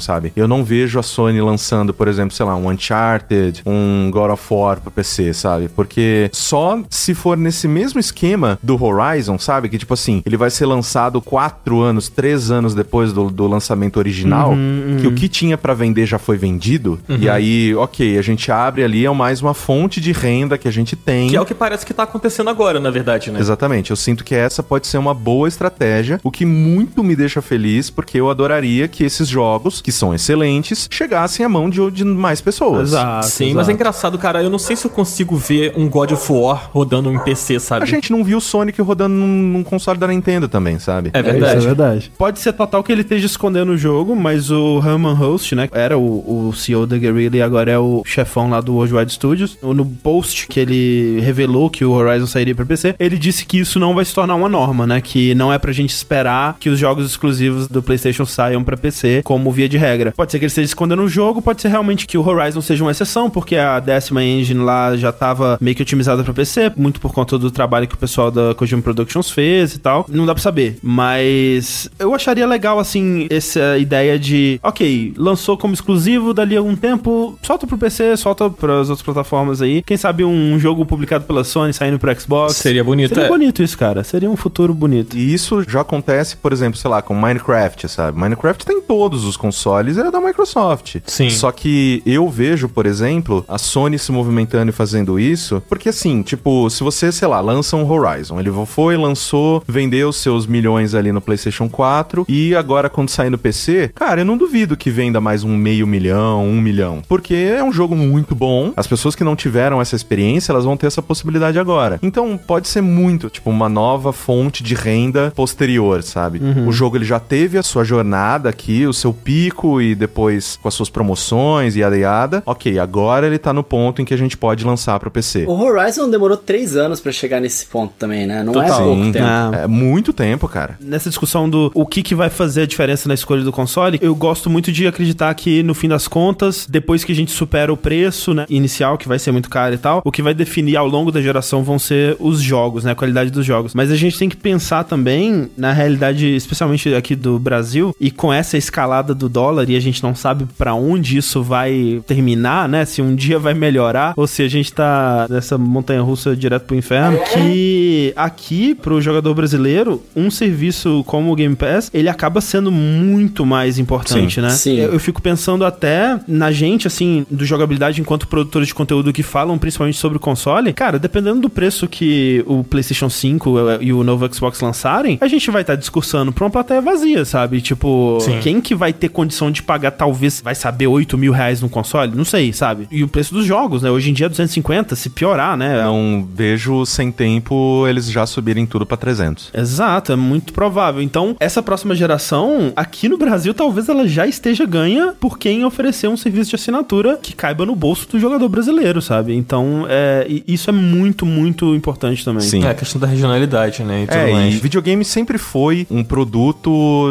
sabe? Eu não vejo a Sony lançando, por exemplo, sei lá, um Uncharted, um God of War pra PC, sabe? Porque só se for nesse mesmo esquema do Horizon, sabe? Que tipo assim, ele vai ser lançado quatro anos, três anos depois do, do lançamento original, que o que tinha pra vender já foi vendido. E aí, ok, a gente abre ali, é mais uma fonte de renda que a gente tem. Que é o que parece que tá acontecendo agora, na verdade, né? Exatamente, eu sinto que essa pode ser uma boa estratégia, o que muito me deixa feliz, porque eu adoraria que esses jogos, que são excelentes, chegassem à mão de, de mais pessoas. Exato. Sim, mas é engraçado, cara. Eu não sei se eu consigo ver um God of War rodando em PC, sabe? A gente não viu o Sonic rodando num, num console da Nintendo também, sabe? É É, isso verdade. é verdade. Pode ser total que ele esteja escondendo o jogo, mas o Herman Host, né, era o, o CEO da Guerrilla e agora é o chefão lá do Worldwide Studios. No post que ele revelou que o Horizon sairia pra PC, ele disse que isso não vai se tornar uma norma, né, que não é pra gente esperar que os jogos exclusivos do PlayStation saiam pra PC como via de regra. Pode ser que ele esteja escondendo o jogo, pode ser realmente que o Horizon seja uma exceção, porque a décima engine lá já tava meio que otimizada pra PC, muito por conta do trabalho que o pessoal da Kojima Productions fez e tal. Não dá pra saber, mas eu acharia legal, assim, essa ideia de, ok, lançou como exclusivo, dali a algum tempo, solta pro PC, solta pras outras plataformas aí. Quem sabe um jogo publicado pela Sony saindo pro Xbox. Seria bonito, Seria é. bonito isso, cara. Seria um futuro bonito. E isso já acontece, por exemplo, sei lá, com Minecraft, sabe? Minecraft tem todos os consoles, é da Microsoft. Sim. Só que eu vejo, por exemplo, a Sony se movimentando e fazendo isso, porque assim, tipo, se você, sei lá, lança um Horizon, ele foi, lançou, vendeu seus milhões ali no PlayStation 4 e agora quando sair no PC, cara, eu não duvido que venda mais um meio milhão, um milhão, porque é um jogo muito bom. As pessoas que não tiveram essa experiência, elas vão ter essa possibilidade agora. Então, pode ser muito, tipo, uma nova fonte de renda posterior, sabe? O jogo ele já teve a sua jornada aqui, o seu pico e depois com as suas promoções e yada. Ok, agora ele tá no ponto em que a gente pode lançar pro PC. O Horizon demorou três anos pra chegar nesse ponto também, né? Não é Total. pouco Sim, tempo. Ah. É muito tempo, cara. nessa discussão do o que, que vai fazer a diferença na escolha do console, eu gosto muito de acreditar que, no fim das contas, depois que a gente supera o preço né, inicial, que vai ser muito caro e tal, o que vai definir ao longo da geração vão ser os jogos, né? A qualidade dos jogos. Mas a gente tem que pensar também na realidade, especialmente aqui do Brasil, e com essa escalada do dólar, e a gente não sabe pra onde isso vai terminar, né? Se um dia vai melhorar, ou se a gente tá nessa montanha russa direto pro inferno, que aqui, pro jogador brasileiro, um serviço como o Game Pass, ele acaba sendo muito mais importante, Sim. né? Sim. Eu, eu fico pensando até na gente, assim, do jogabilidade enquanto produtores de conteúdo que falam principalmente sobre o console. Cara, dependendo do preço que o PlayStation 5 e o novo Xbox lançarem, a gente vai estar discursando pra uma plateia vazia, sabe? Tipo, Sim. quem que vai ter condição de pagar, talvez, vai saber 8 mil reais num console? Não sei, sabe? E o preço dos jogos, né? Hoje em dia é 250, se piorar, né? Não vejo sem tempo eles já subirem tudo pra 300. Exato, é muito provável. Então, essa próxima geração, aqui no Brasil, talvez ela já esteja ganha por quem oferecer um serviço de assinatura que caiba no bolso do jogador brasileiro, sabe? Então, é, isso é muito, muito importante também. Sim. É a questão da regionalidade, né? E tudo É, mais. e videogame sempre foi um produto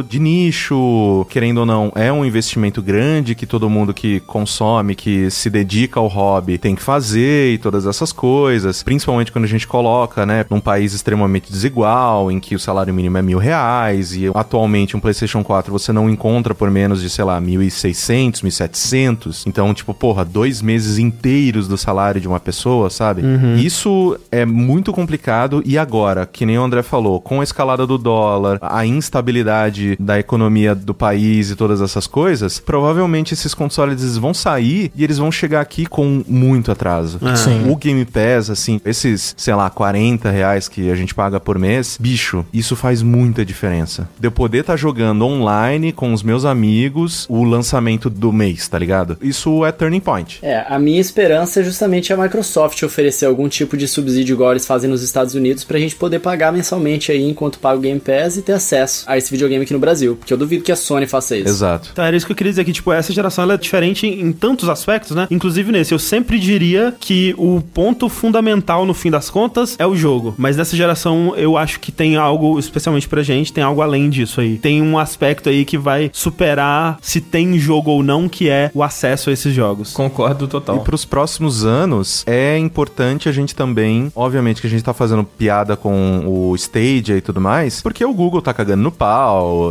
de nicho, querendo ou não, é um investimento grande que todo mundo que consome, que se dedica ao hobby, tem que fazer e todas essas coisas. Principalmente quando a gente coloca, né, num país extremamente desigual, em que o salário mínimo é mil reais e atualmente um PlayStation 4 você não encontra por menos de, sei lá, 1.600, 1.700. Então, tipo, porra, dois meses inteiros do salário de uma pessoa, sabe? Isso é muito complicado e agora, que nem o André falou, com a escalada do dólar, a instabilidade da economia do país e todas essas coisas, provavelmente esses consoles vão sair e eles vão chegar aqui com muito atraso. Sim. O Game Pass, assim, esses, sei lá, 40 reais que a gente paga por mês, bicho, isso faz muita diferença. De eu poder estar jogando online com os meus amigos o lançamento do mês, tá ligado? Isso é turning point. É, a minha esperança é justamente a Microsoft oferecer algum tipo de subsídio igual eles fazem nos Estados Unidos pra gente poder pagar mensalmente aí enquanto paga o Game Pass e ter acesso a esse videogame aqui no Brasil. Porque eu duvido que a Sony faça isso. Exato. Então, era isso que eu queria dizer, que, tipo, essa geração ela é diferente em, em tantos aspectos, né? Inclusive nesse, eu sempre diria que o ponto fundamental, no fim das contas, é o jogo. Mas nessa geração, eu acho que tem algo, especialmente pra gente, tem algo além disso aí. Tem um aspecto aí que vai superar se tem jogo ou não, que é o acesso a esses jogos. Concordo total. E para os próximos anos, é importante a gente também, obviamente que a gente tá fazendo piada com o Stadia e tudo mais, porque o Google tá cagando no pau,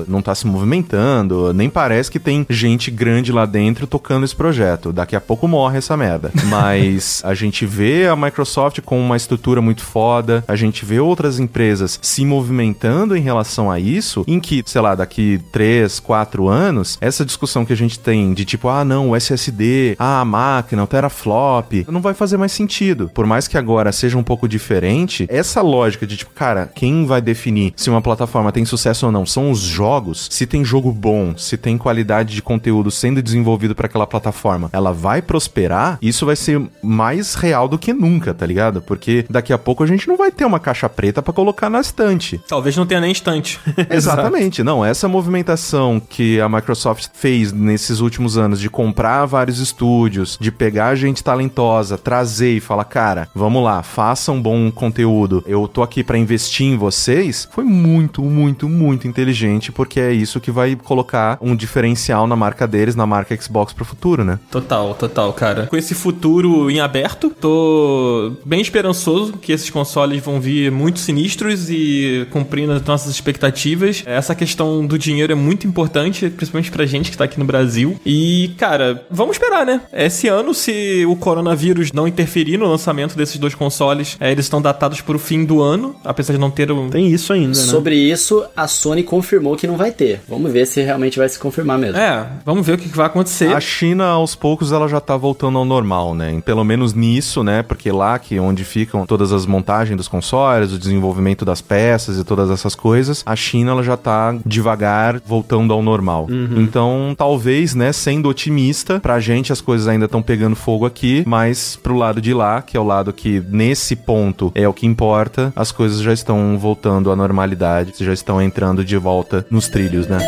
não tá se movimentando, nem parece que tem gente grande lá dentro tocando esse projeto. Daqui a pouco morre essa merda. Mas a gente vê a Microsoft com uma estrutura muito foda, a gente vê outras empresas se movimentando em relação a isso, em que, sei lá, daqui 3, 4 anos, essa discussão que a gente tem de tipo, ah, não, o SSD, ah, a máquina, o teraflop, não vai fazer mais sentido. Por mais que agora seja um pouco diferente, essa lógica de tipo, cara, quem vai definir se uma plataforma tem sucesso ou não são os jogos. Se tem jogo bom, se tem qualidade de conteúdo sendo desenvolvido para aquela plataforma, ela vai prosperar, isso vai ser mais real do que nunca, tá ligado? Porque daqui a pouco a gente não vai ter uma caixa preta para colocar na estante. Talvez não tenha nem estante. Exatamente. Não, essa movimentação que a Microsoft fez nesses últimos anos de comprar vários estúdios, de pegar gente talentosa, trazer e falar, cara, vamos lá, faça um bom conteúdo. Eu tô aqui para investir em vocês. Foi muito, muito, muito inteligente, porque é isso que vai colocar um diferencial na marca deles, na marca Xbox pro futuro, né? Total, total, cara. Com esse futuro em aberto, tô bem esperançoso que esses consoles vão vir muito sinistros e cumprindo as nossas expectativas. Essa questão do dinheiro é muito importante, principalmente pra gente que tá aqui no Brasil. E, cara, vamos esperar, né? Esse ano, se o coronavírus não interferir no lançamento desses dois consoles, é, eles estão datados pro fim do ano, apesar de não ter um... Tem isso ainda, né? Sobre isso, a Sony confirmou que não vai ter. Vamos ver se realmente vai se confirmar mesmo. É, vamos ver o que vai acontecer. A China, aos poucos, ela já tá voltando ao normal, né? Pelo menos nisso, né? Porque lá que é onde ficam todas as montagens dos consoles, o desenvolvimento das peças e todas essas coisas, a China ela já tá devagar voltando ao normal. Uhum. Então, talvez, né, sendo otimista, pra gente as coisas ainda estão pegando fogo aqui, mas pro lado de lá, que é o lado que nesse ponto é o que importa, as coisas já estão voltando à normalidade, já estão entrando de volta nos trilhos, né?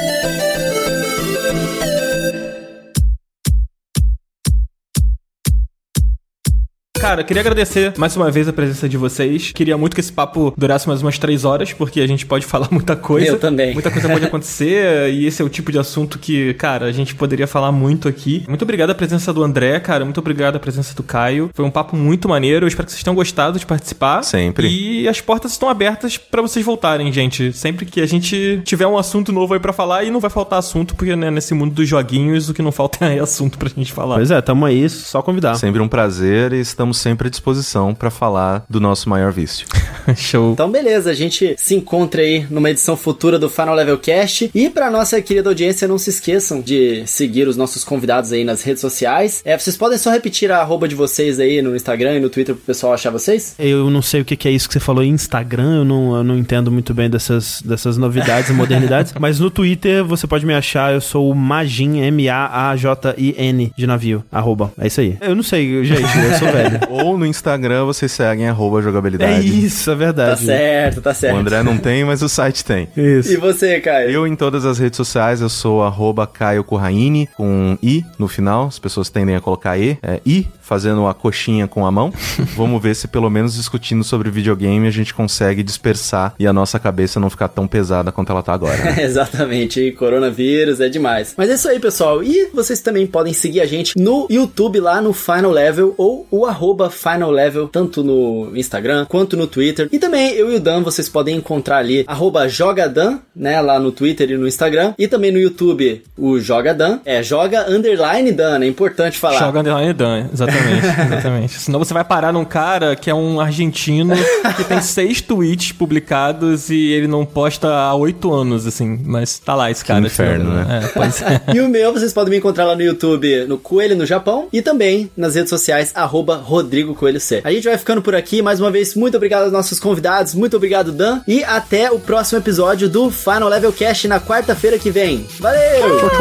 Cara, queria agradecer mais uma vez a presença de vocês. Queria muito que esse papo durasse mais umas três horas, porque a gente pode falar muita coisa. Eu também. Muita coisa pode acontecer, e esse é o tipo de assunto que, cara, a gente poderia falar muito aqui. Muito obrigado a presença do André, cara. Muito obrigado a presença do Caio. Foi um papo muito maneiro. Eu espero que vocês tenham gostado de participar. Sempre. E as portas estão abertas pra vocês voltarem, gente. Sempre que a gente tiver um assunto novo aí pra falar, e não vai faltar assunto, porque né, nesse mundo dos joguinhos, o que não falta é assunto pra gente falar. Pois é, tamo aí, só convidar. Sempre um prazer e estamos sempre à disposição para falar do nosso maior vício. Show. Então, beleza, a gente se encontra aí numa edição futura do Final Level Cast. E pra nossa querida audiência, não se esqueçam de seguir os nossos convidados aí nas redes sociais. É, vocês podem só repetir a arroba de vocês aí no Instagram e no Twitter pro pessoal achar vocês? Eu não sei o que que é isso que você falou em Instagram, eu não, eu não entendo muito bem dessas, dessas novidades e modernidades, mas no Twitter você pode me achar, eu sou o Magin, M-A-A-J-I-N, de navio, arroba. É isso aí. Eu não sei, gente, eu sou velho. Ou no Instagram vocês seguem arroba É jogabilidade. isso, é Tá verdade. certo, tá O certo. André não tem, mas o site tem. Isso. E você, Caio? Eu em todas as redes sociais, eu sou arroba Caio Corraine, com I no final, as pessoas tendem a colocar E, é I, fazendo a coxinha com a mão. Vamos ver se pelo menos discutindo sobre videogame a gente consegue dispersar e a nossa cabeça não ficar tão pesada quanto ela tá agora. né? Exatamente, e coronavírus é demais. Mas é isso aí, pessoal. E vocês também podem seguir a gente no YouTube lá no Final Level ou o arroba Final Level, tanto no Instagram quanto no Twitter. E também eu e o Dan, vocês podem encontrar ali arroba Jogadan, né, lá no Twitter e no Instagram. E também no YouTube o Jogadan. É Joga Underline Dan, é importante falar. Joga Underline Dan, exatamente, exatamente. Senão você vai parar num cara que é um argentino que tem seis tweets publicados e ele não posta há oito anos, assim. Mas tá lá esse cara. esse inferno, né? É, é. E o meu vocês podem me encontrar lá no YouTube, no Coelho no Japão, e também nas redes sociais, arroba Rodrigo Coelho C. A gente vai ficando por aqui, mais uma vez, muito obrigado aos nossos convidados, muito obrigado, Dan, e até o próximo episódio do Final Level Cast na quarta-feira que vem. Valeu!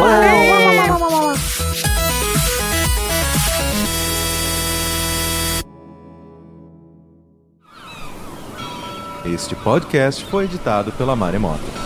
Este podcast foi editado pela Maremoto.